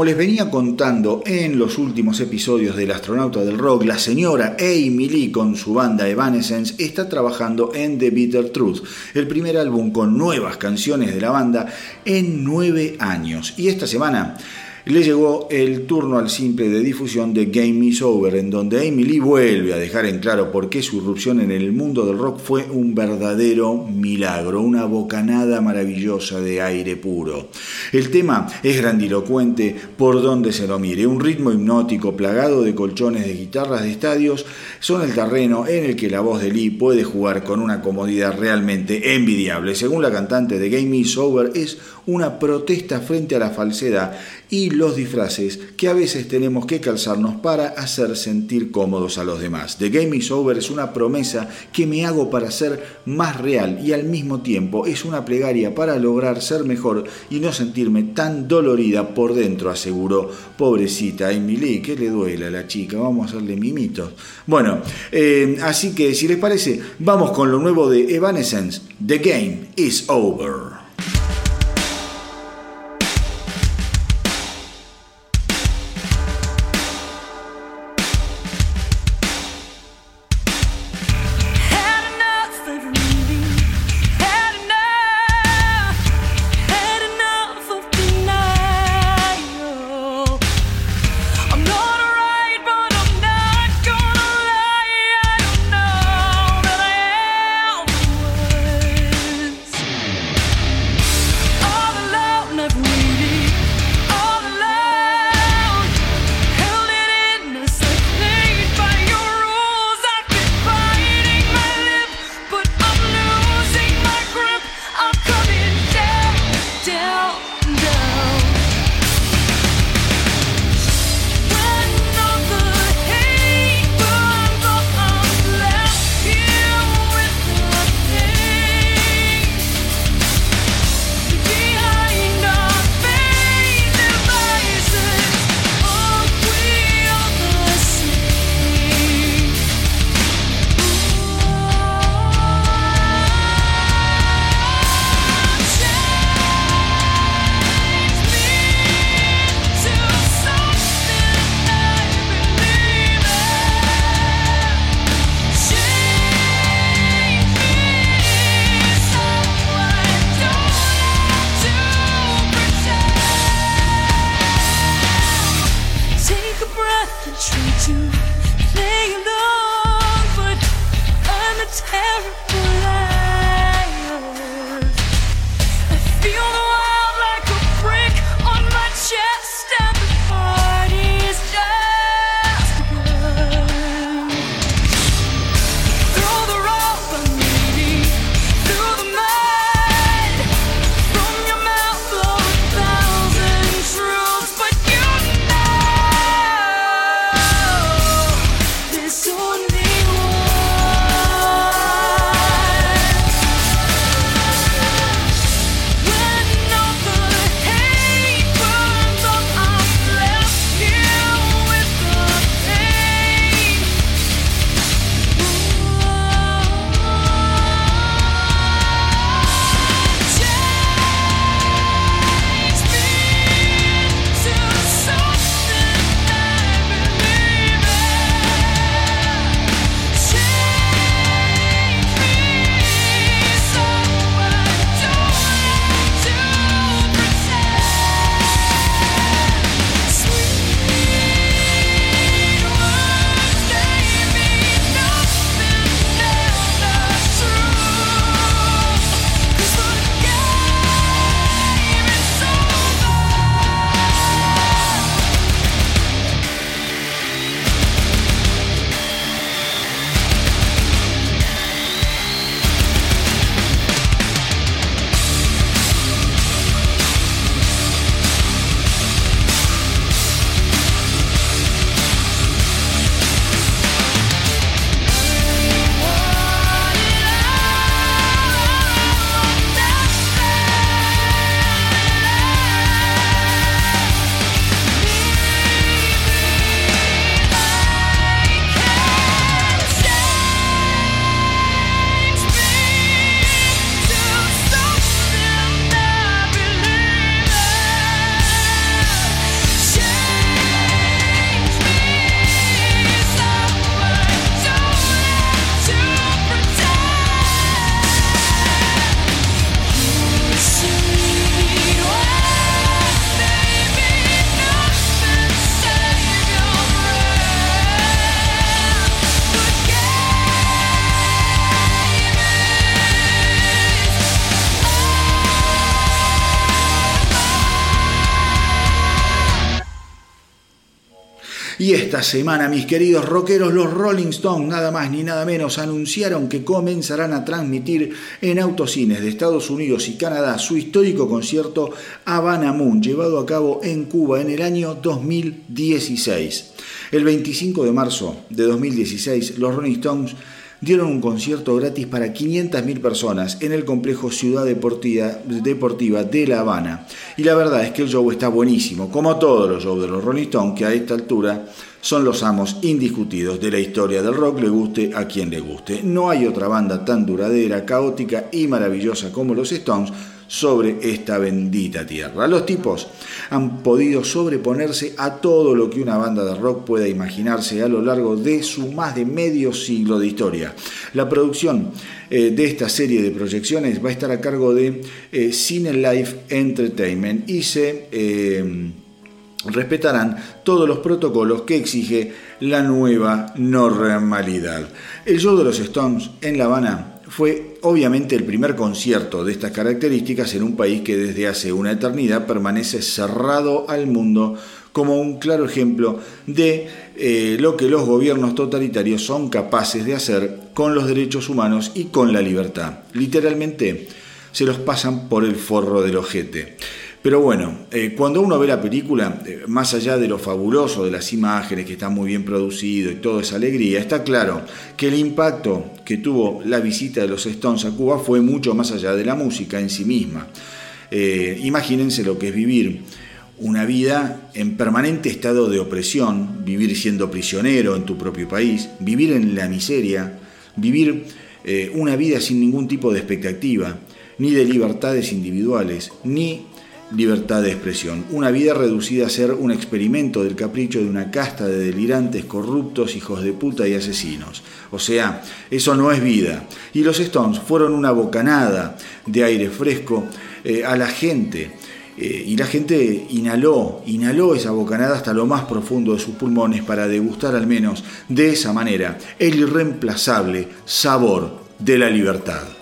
Como les venía contando en los últimos episodios del Astronauta del Rock, la señora Amy Lee con su banda Evanescence está trabajando en The Bitter Truth, el primer álbum con nuevas canciones de la banda en nueve años. Y esta semana le llegó el turno al simple de difusión de Game Is Over, en donde Amy Lee vuelve a dejar en claro por qué su irrupción en el mundo del rock fue un verdadero milagro, una bocanada maravillosa de aire puro. El tema es grandilocuente por donde se lo mire, un ritmo hipnótico plagado de colchones de guitarras de estadios son el terreno en el que la voz de Lee puede jugar con una comodidad realmente envidiable. Según la cantante de Game Is Over, es una protesta frente a la falsedad y los disfraces que a veces tenemos que calzarnos para hacer sentir cómodos a los demás. The Game is Over es una promesa que me hago para ser más real y al mismo tiempo es una plegaria para lograr ser mejor y no sentirme tan dolorida por dentro, aseguró pobrecita Emily, que le duele a la chica, vamos a hacerle mimitos. Bueno, eh, así que si les parece, vamos con lo nuevo de Evanescence, The Game is Over. Esta semana, mis queridos rockeros, los Rolling Stones, nada más ni nada menos, anunciaron que comenzarán a transmitir en autocines de Estados Unidos y Canadá su histórico concierto Havana Moon, llevado a cabo en Cuba en el año 2016. El 25 de marzo de 2016, los Rolling Stones dieron un concierto gratis para 500.000 personas en el complejo Ciudad Deportiva, Deportiva, de La Habana. Y la verdad es que el show está buenísimo, como todos los shows de los Rolling Stones, que a esta altura son los amos indiscutidos de la historia del rock, le guste a quien le guste. No hay otra banda tan duradera, caótica y maravillosa como los Stones sobre esta bendita tierra. Los tipos han podido sobreponerse a todo lo que una banda de rock pueda imaginarse a lo largo de su más de medio siglo de historia. La producción eh, de esta serie de proyecciones va a estar a cargo de eh, Cine Life Entertainment y se eh, respetarán todos los protocolos que exige la nueva normalidad. El show de los Stones en La Habana fue obviamente el primer concierto de estas características en un país que desde hace una eternidad permanece cerrado al mundo como un claro ejemplo de eh, lo que los gobiernos totalitarios son capaces de hacer con los derechos humanos y con la libertad. Literalmente se los pasan por el forro del ojete. Pero bueno, eh, cuando uno ve la película, eh, más allá de lo fabuloso de las imágenes, que está muy bien producido y toda esa alegría, está claro que el impacto que tuvo la visita de los Stones a Cuba fue mucho más allá de la música en sí misma. Eh, imagínense lo que es vivir una vida en permanente estado de opresión, vivir siendo prisionero en tu propio país, vivir en la miseria, vivir una vida sin ningún tipo de expectativa, ni de libertades individuales, ni libertad de expresión. Una vida reducida a ser un experimento del capricho de una casta de delirantes, corruptos, hijos de puta y asesinos. O sea, eso no es vida. Y los Stones fueron una bocanada de aire fresco eh, a la gente. Eh, y la gente inhaló, inhaló esa bocanada hasta lo más profundo de sus pulmones para degustar al menos de esa manera el irreemplazable sabor de la libertad.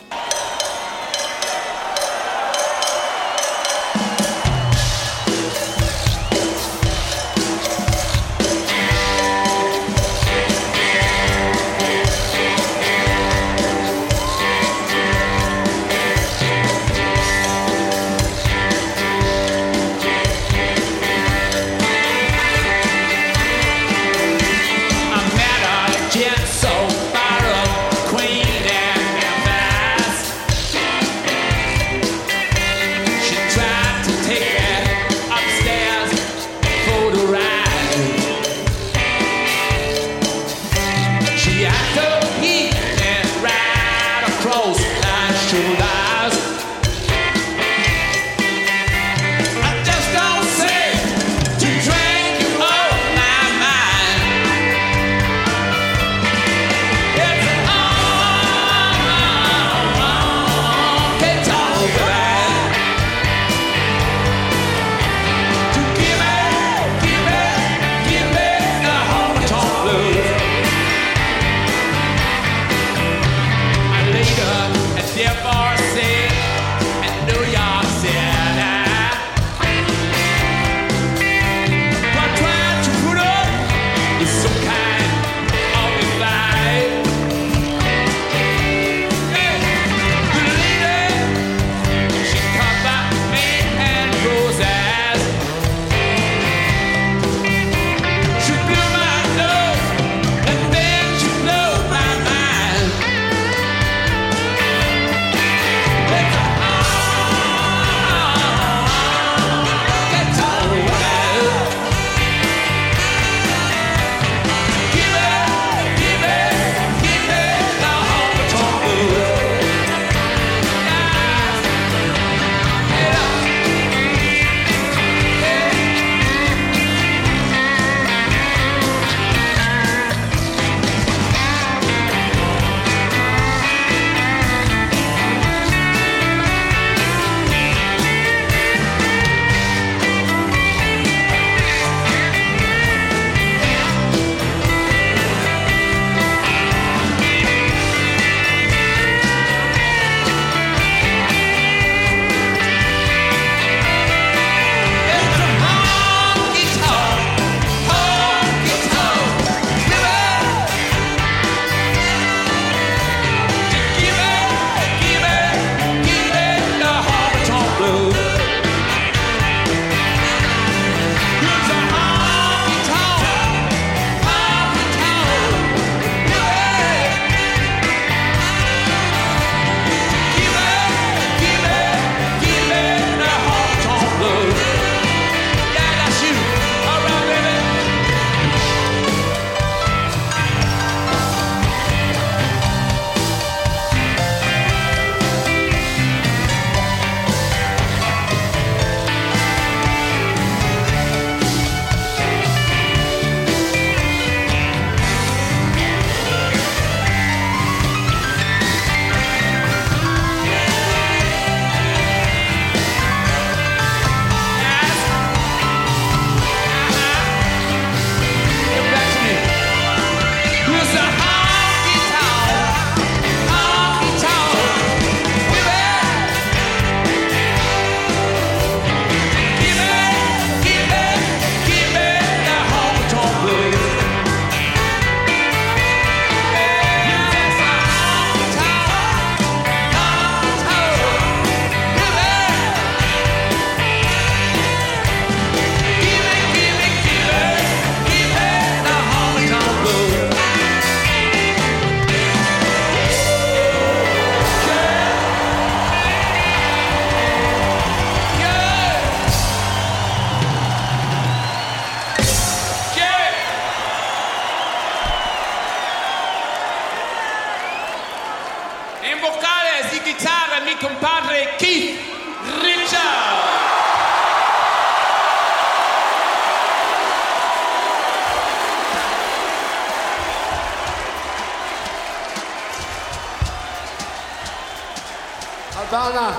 Madonna,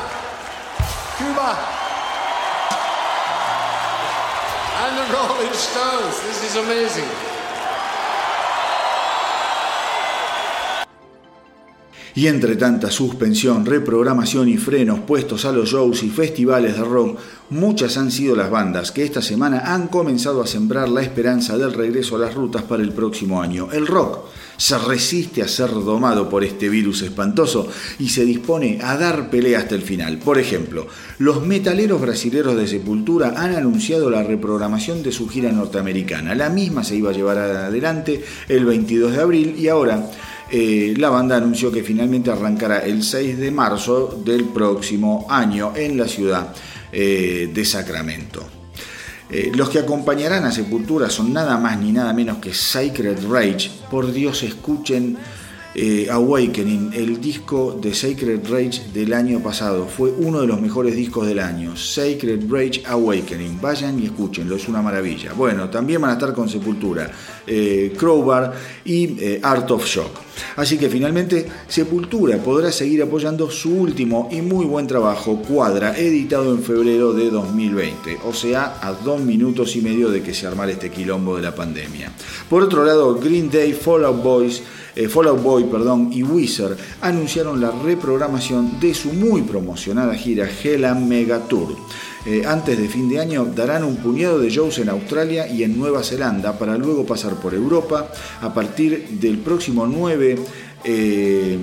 Cuba, and the Rolling Stones. This is amazing. Y entre tanta suspensión, reprogramación y frenos puestos a los shows y festivales de rock, muchas han sido las bandas que esta semana han comenzado a sembrar la esperanza del regreso a las rutas para el próximo año. El rock se resiste a ser domado por este virus espantoso y se dispone a dar pelea hasta el final. Por ejemplo, los metaleros brasileños de Sepultura han anunciado la reprogramación de su gira norteamericana. La misma se iba a llevar adelante el 22 de abril y ahora eh, la banda anunció que finalmente arrancará el 6 de marzo del próximo año en la ciudad eh, de Sacramento. Eh, los que acompañarán a Sepultura son nada más ni nada menos que Sacred Rage. Por Dios, escuchen Awakening, el disco de Sacred Rage del año pasado. Fue uno de los mejores discos del año. Sacred Rage Awakening. Vayan y escúchenlo, es una maravilla. Bueno, también van a estar con Sepultura, Crowbar y Art of Shock. Así que finalmente Sepultura podrá seguir apoyando su último y muy buen trabajo, Cuadra, editado en febrero de 2020, o sea, a dos minutos y medio de que se armara este quilombo de la pandemia. Por otro lado, Green Day, Fallout Boys, eh, Fallout Boy perdón, y Wizard anunciaron la reprogramación de su muy promocionada gira Hell Mega Tour. Eh, antes de fin de año darán un puñado de shows en Australia y en Nueva Zelanda para luego pasar por Europa a partir del próximo 9 eh,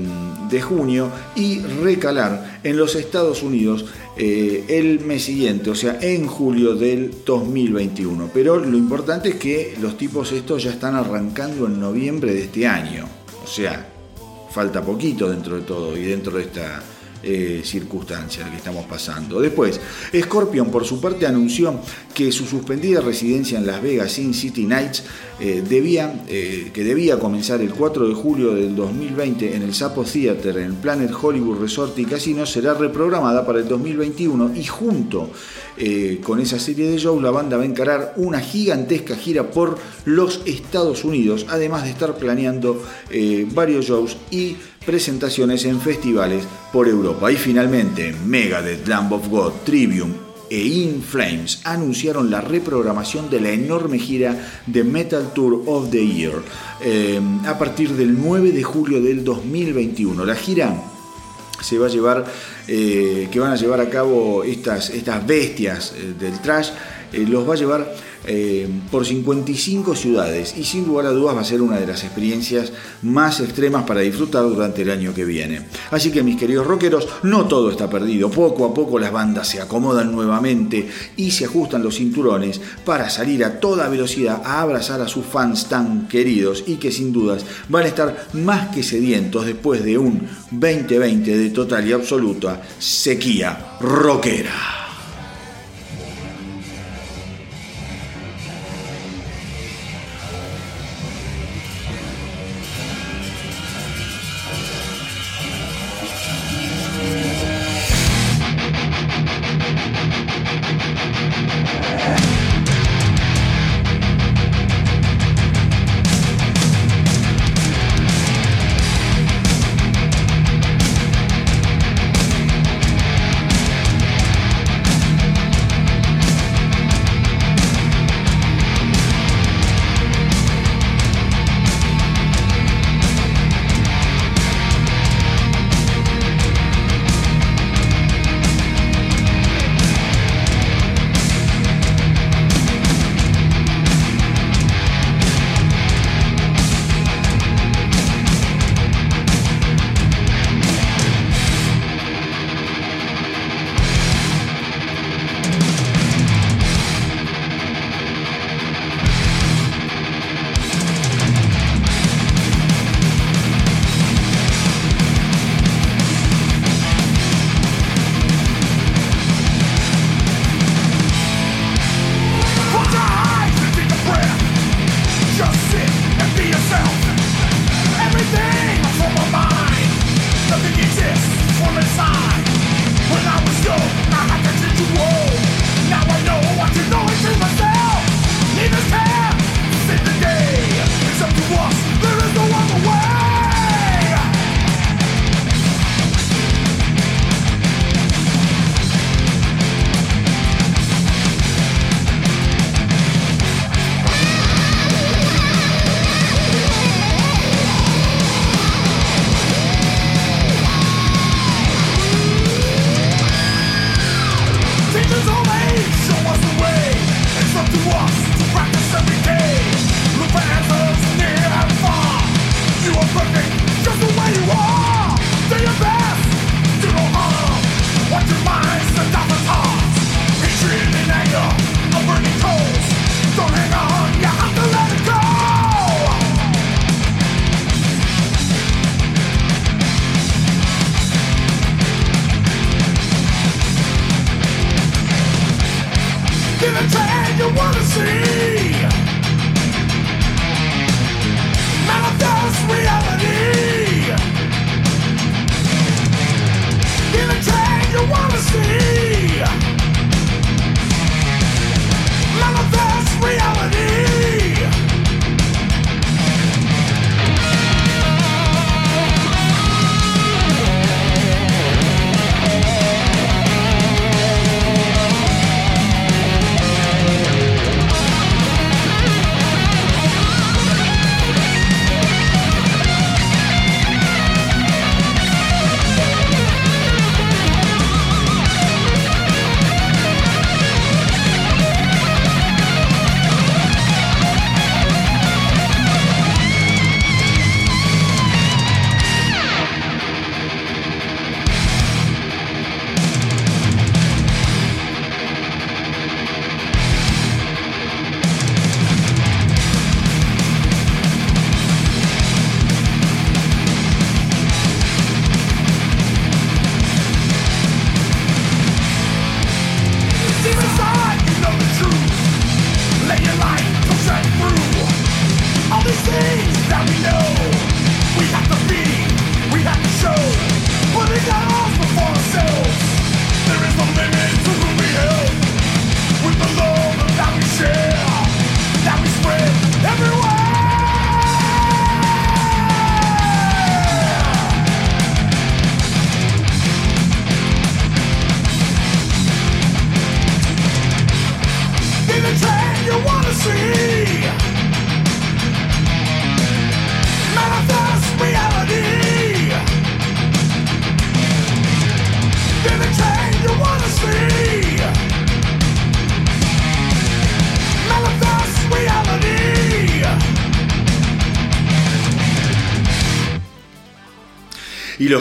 de junio y recalar en los Estados Unidos eh, el mes siguiente, o sea, en julio del 2021. Pero lo importante es que los tipos estos ya están arrancando en noviembre de este año. O sea, falta poquito dentro de todo y dentro de esta eh, circunstancia que estamos pasando. Después, Scorpion por su parte anunció que su suspendida residencia en Las Vegas Sin City Nights eh, debía, eh, que debía comenzar el 4 de julio del 2020 en el Sapo Theater en el Planet Hollywood Resort y Casino será reprogramada para el 2021 y junto con esa serie de shows la banda va a encarar una gigantesca gira por los Estados Unidos, además de estar planeando varios shows y presentaciones en festivales por Europa. Y finalmente, Megadeth, Lamb of God, Trivium e In Flames anunciaron la reprogramación de la enorme gira de Metal Tour of the Year eh, a partir del 9 de julio del 2021. La gira se va a llevar, eh, que van a llevar a cabo estas, estas bestias eh, del trash, los va a llevar eh, por 55 ciudades y sin lugar a dudas va a ser una de las experiencias más extremas para disfrutar durante el año que viene. Así que mis queridos rockeros, no todo está perdido, poco a poco las bandas se acomodan nuevamente y se ajustan los cinturones para salir a toda velocidad a abrazar a sus fans tan queridos y que sin dudas van a estar más que sedientos después de un 2020 de total y absoluta sequía rockera.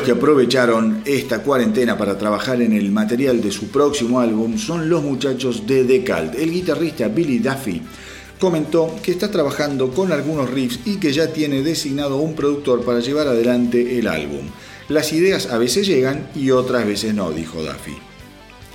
Que aprovecharon esta cuarentena para trabajar en el material de su próximo álbum son los muchachos de The Cult. El guitarrista Billy Duffy comentó que está trabajando con algunos riffs y que ya tiene designado un productor para llevar adelante el álbum. Las ideas a veces llegan y otras veces no, dijo Duffy.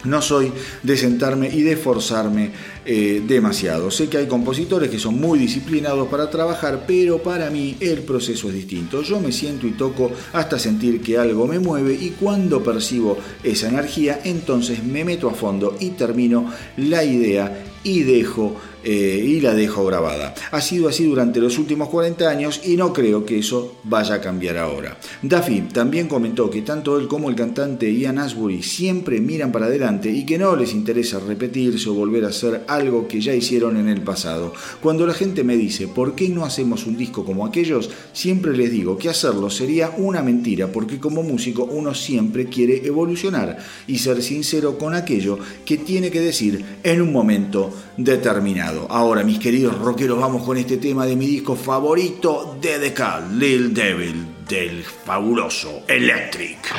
No soy de sentarme y de forzarme eh, demasiado. Sé que hay compositores que son muy disciplinados para trabajar, pero para mí el proceso es distinto. Yo me siento y toco hasta sentir que algo me mueve y cuando percibo esa energía, entonces me meto a fondo y termino la idea y dejo eh, y la dejo grabada. Ha sido así durante los últimos 40 años y no creo que eso vaya a cambiar ahora. Duffy también comentó que tanto él como el cantante Ian Asbury siempre miran para adelante y que no les interesa repetirse o volver a hacer algo que ya hicieron en el pasado. Cuando la gente me dice ¿por qué no hacemos un disco como aquellos? Siempre les digo que hacerlo sería una mentira porque como músico uno siempre quiere evolucionar y ser sincero con aquello que tiene que decir en un momento determinado. Ahora, mis queridos rockeros, vamos con este tema de mi disco favorito de Call, Lil Devil, del fabuloso Electric.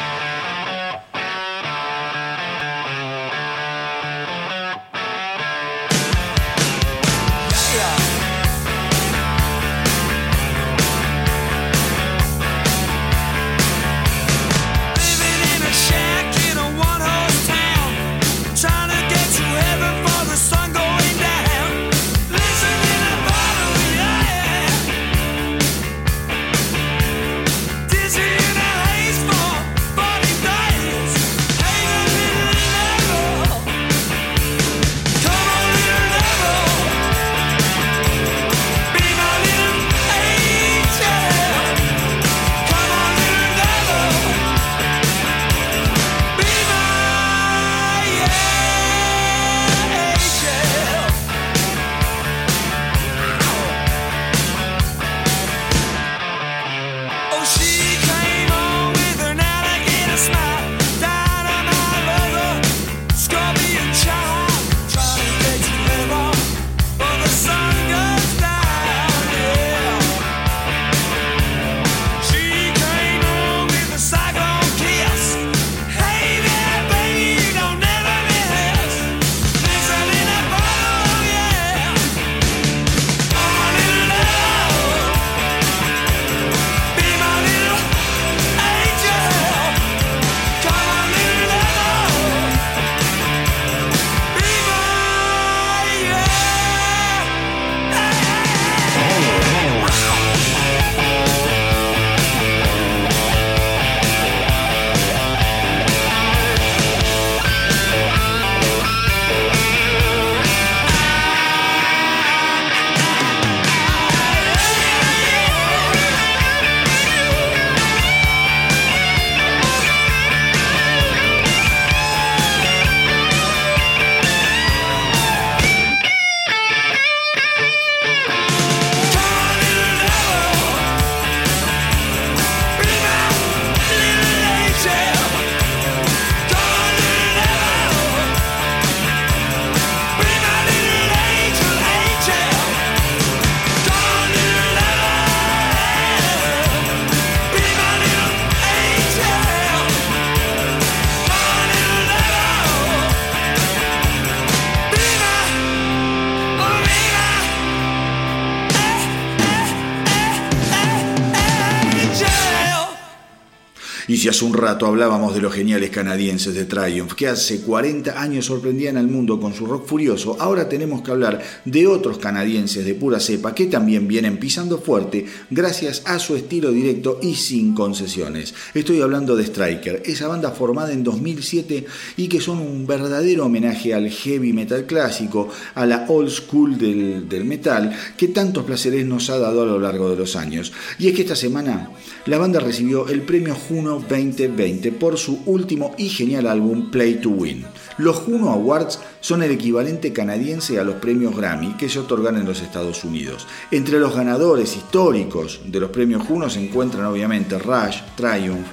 Si hace un rato hablábamos de los geniales canadienses de Triumph, que hace 40 años sorprendían al mundo con su rock furioso, ahora tenemos que hablar de otros canadienses de pura cepa que también vienen pisando fuerte gracias a su estilo directo y sin concesiones. Estoy hablando de Striker, esa banda formada en 2007 y que son un verdadero homenaje al heavy metal clásico, a la old school del, del metal, que tantos placeres nos ha dado a lo largo de los años. Y es que esta semana la banda recibió el premio Juno 2020 por su último y genial álbum Play to Win. Los Juno Awards son el equivalente canadiense a los premios Grammy que se otorgan en los Estados Unidos. Entre los ganadores históricos de los premios Juno se encuentran obviamente Rush, Triumph,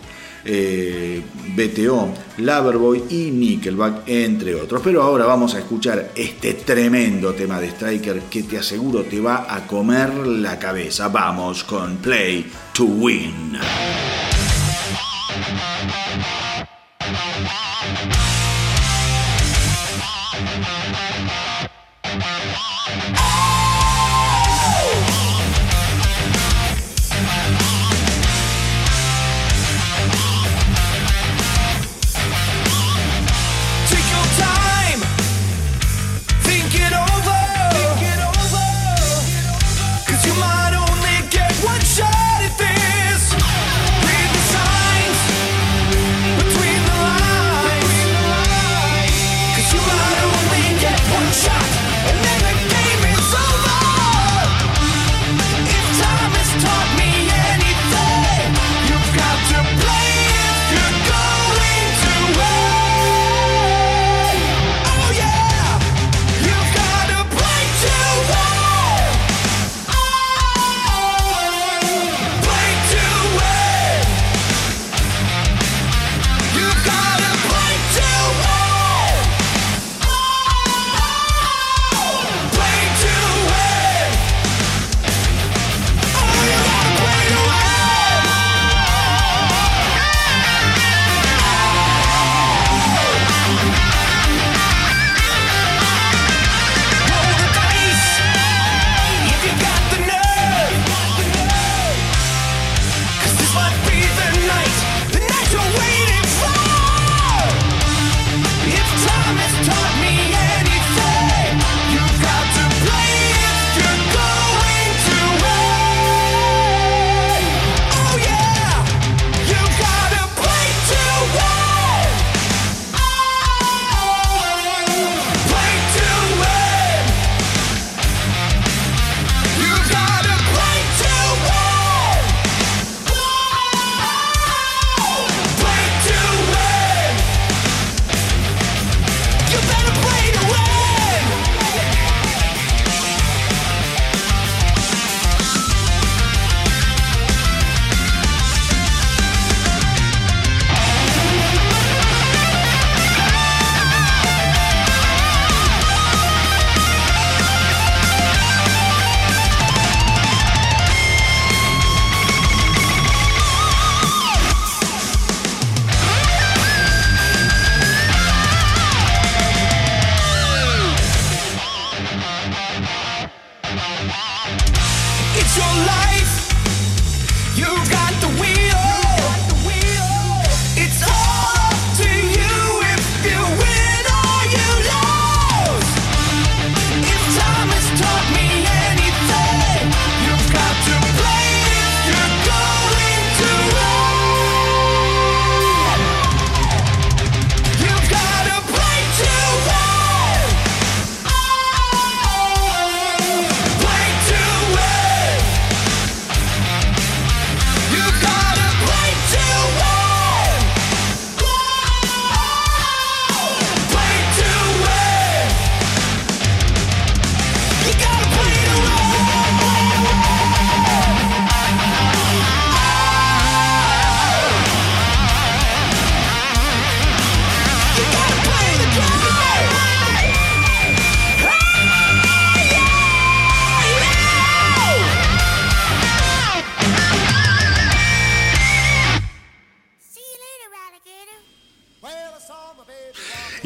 eh, BTO, Loverboy y Nickelback, entre otros. Pero ahora vamos a escuchar este tremendo tema de Striker que te aseguro te va a comer la cabeza. Vamos con Play to Win. Música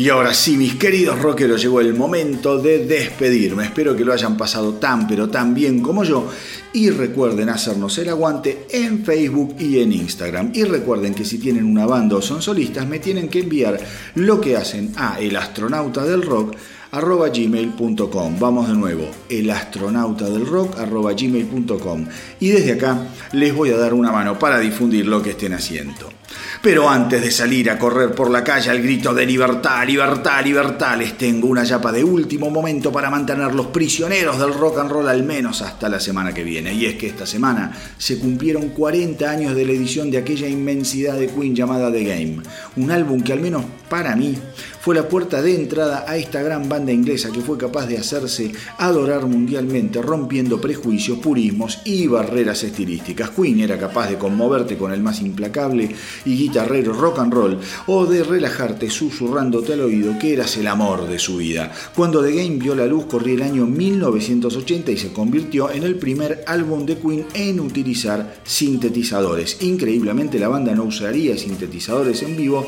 Y ahora sí, mis queridos rockeros, llegó el momento de despedirme. Espero que lo hayan pasado tan pero tan bien como yo. Y recuerden hacernos el aguante en Facebook y en Instagram. Y recuerden que si tienen una banda o son solistas, me tienen que enviar lo que hacen a el astronauta del rock gmail.com. Vamos de nuevo, el astronauta del rock gmail.com. Y desde acá les voy a dar una mano para difundir lo que estén haciendo. Pero antes de salir a correr por la calle al grito de libertad, libertad, libertad, les tengo una yapa de último momento para mantenerlos prisioneros del rock and roll al menos hasta la semana que viene. Y es que esta semana se cumplieron 40 años de la edición de aquella inmensidad de Queen llamada The Game. Un álbum que al menos para mí fue la puerta de entrada a esta gran banda inglesa que fue capaz de hacerse adorar mundialmente, rompiendo prejuicios, purismos y barreras estilísticas. Queen era capaz de conmoverte con el más implacable y guitarrero rock and roll o de relajarte susurrándote al oído que eras el amor de su vida. Cuando The Game vio la luz corría el año 1980 y se convirtió en el primer álbum de Queen en utilizar sintetizadores. Increíblemente la banda no usaría sintetizadores en vivo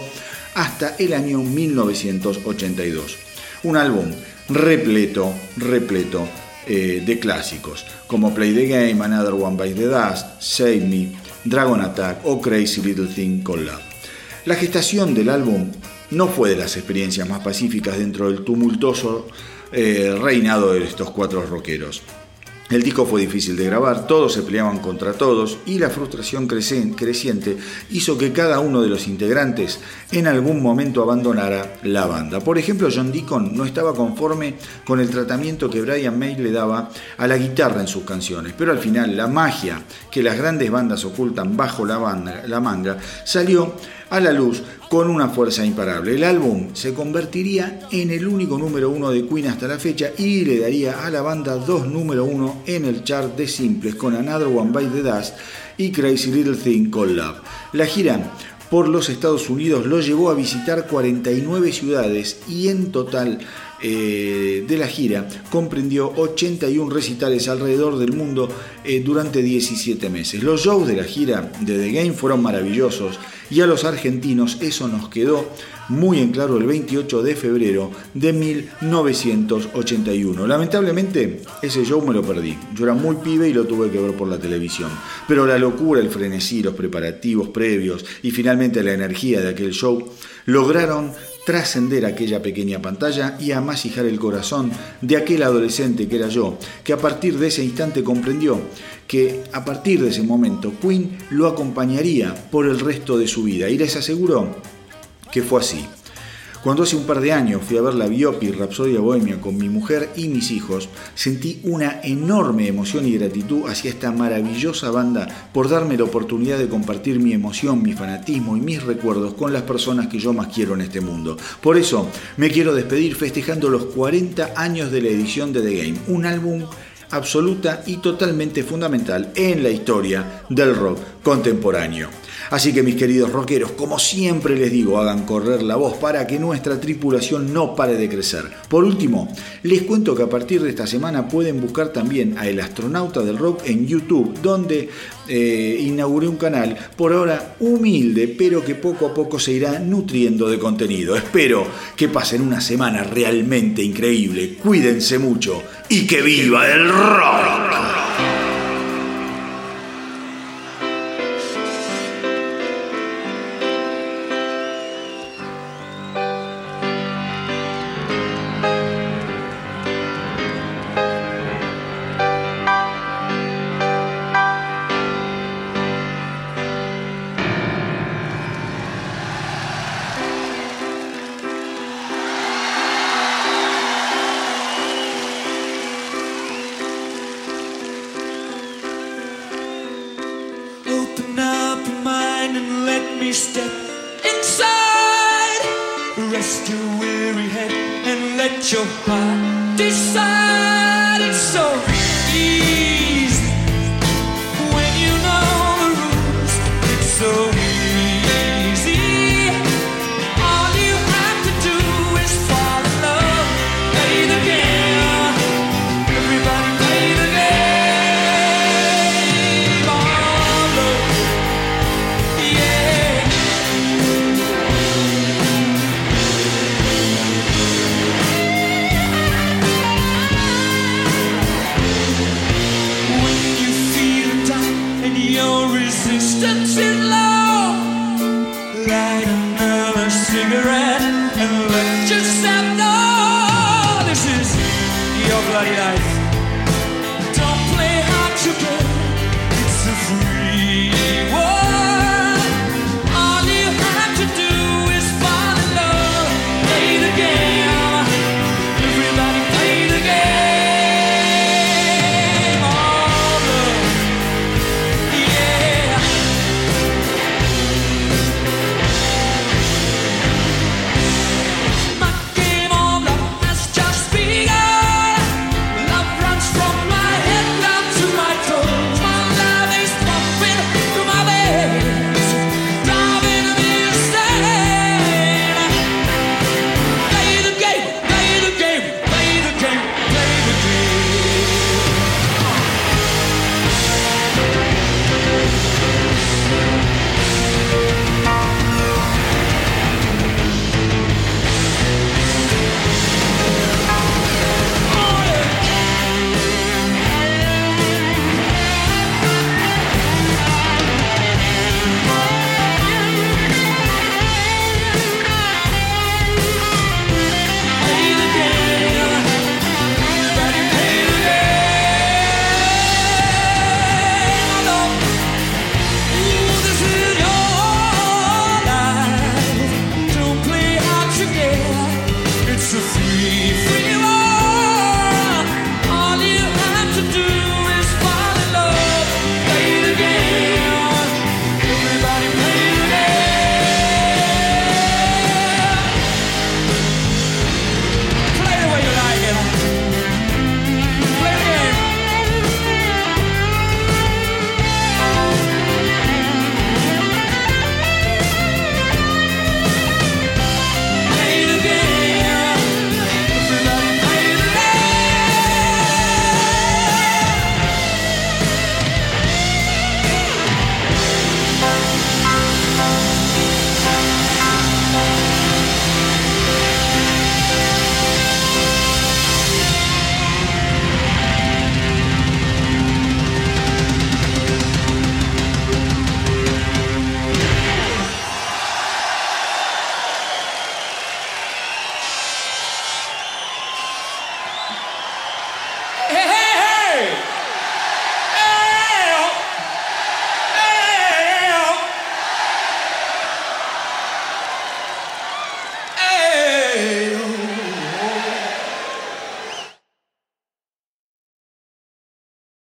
hasta el año 1982. Un álbum repleto, repleto eh, de clásicos, como Play the Game, Another One by the Dust, Save Me, Dragon Attack o Crazy Little Thing Called Love. La gestación del álbum no fue de las experiencias más pacíficas dentro del tumultuoso eh, reinado de estos cuatro rockeros. El disco fue difícil de grabar, todos se peleaban contra todos y la frustración creciente hizo que cada uno de los integrantes en algún momento abandonara la banda. Por ejemplo, John Deacon no estaba conforme con el tratamiento que Brian May le daba a la guitarra en sus canciones, pero al final la magia que las grandes bandas ocultan bajo la, la manga salió a la luz con una fuerza imparable. El álbum se convertiría en el único número uno de Queen hasta la fecha y le daría a la banda dos número uno en el chart de simples con Another One by the Dust y Crazy Little Thing Called Love. La gira por los Estados Unidos lo llevó a visitar 49 ciudades y en total eh, de la gira comprendió 81 recitales alrededor del mundo eh, durante 17 meses. Los shows de la gira de The Game fueron maravillosos y a los argentinos eso nos quedó muy en claro el 28 de febrero de 1981. Lamentablemente ese show me lo perdí. Yo era muy pibe y lo tuve que ver por la televisión. Pero la locura, el frenesí, los preparativos previos y finalmente la energía de aquel show lograron trascender aquella pequeña pantalla y amasijar el corazón de aquel adolescente que era yo, que a partir de ese instante comprendió que a partir de ese momento Queen lo acompañaría por el resto de su vida y les aseguró que fue así. Cuando hace un par de años fui a ver la biopic Rapsodia Bohemia con mi mujer y mis hijos, sentí una enorme emoción y gratitud hacia esta maravillosa banda por darme la oportunidad de compartir mi emoción, mi fanatismo y mis recuerdos con las personas que yo más quiero en este mundo. Por eso me quiero despedir festejando los 40 años de la edición de The Game, un álbum absoluta y totalmente fundamental en la historia del rock contemporáneo. Así que mis queridos rockeros, como siempre les digo, hagan correr la voz para que nuestra tripulación no pare de crecer. Por último, les cuento que a partir de esta semana pueden buscar también a El Astronauta del Rock en YouTube, donde eh, inauguré un canal por ahora humilde, pero que poco a poco se irá nutriendo de contenido. Espero que pasen una semana realmente increíble. Cuídense mucho y que viva el rock.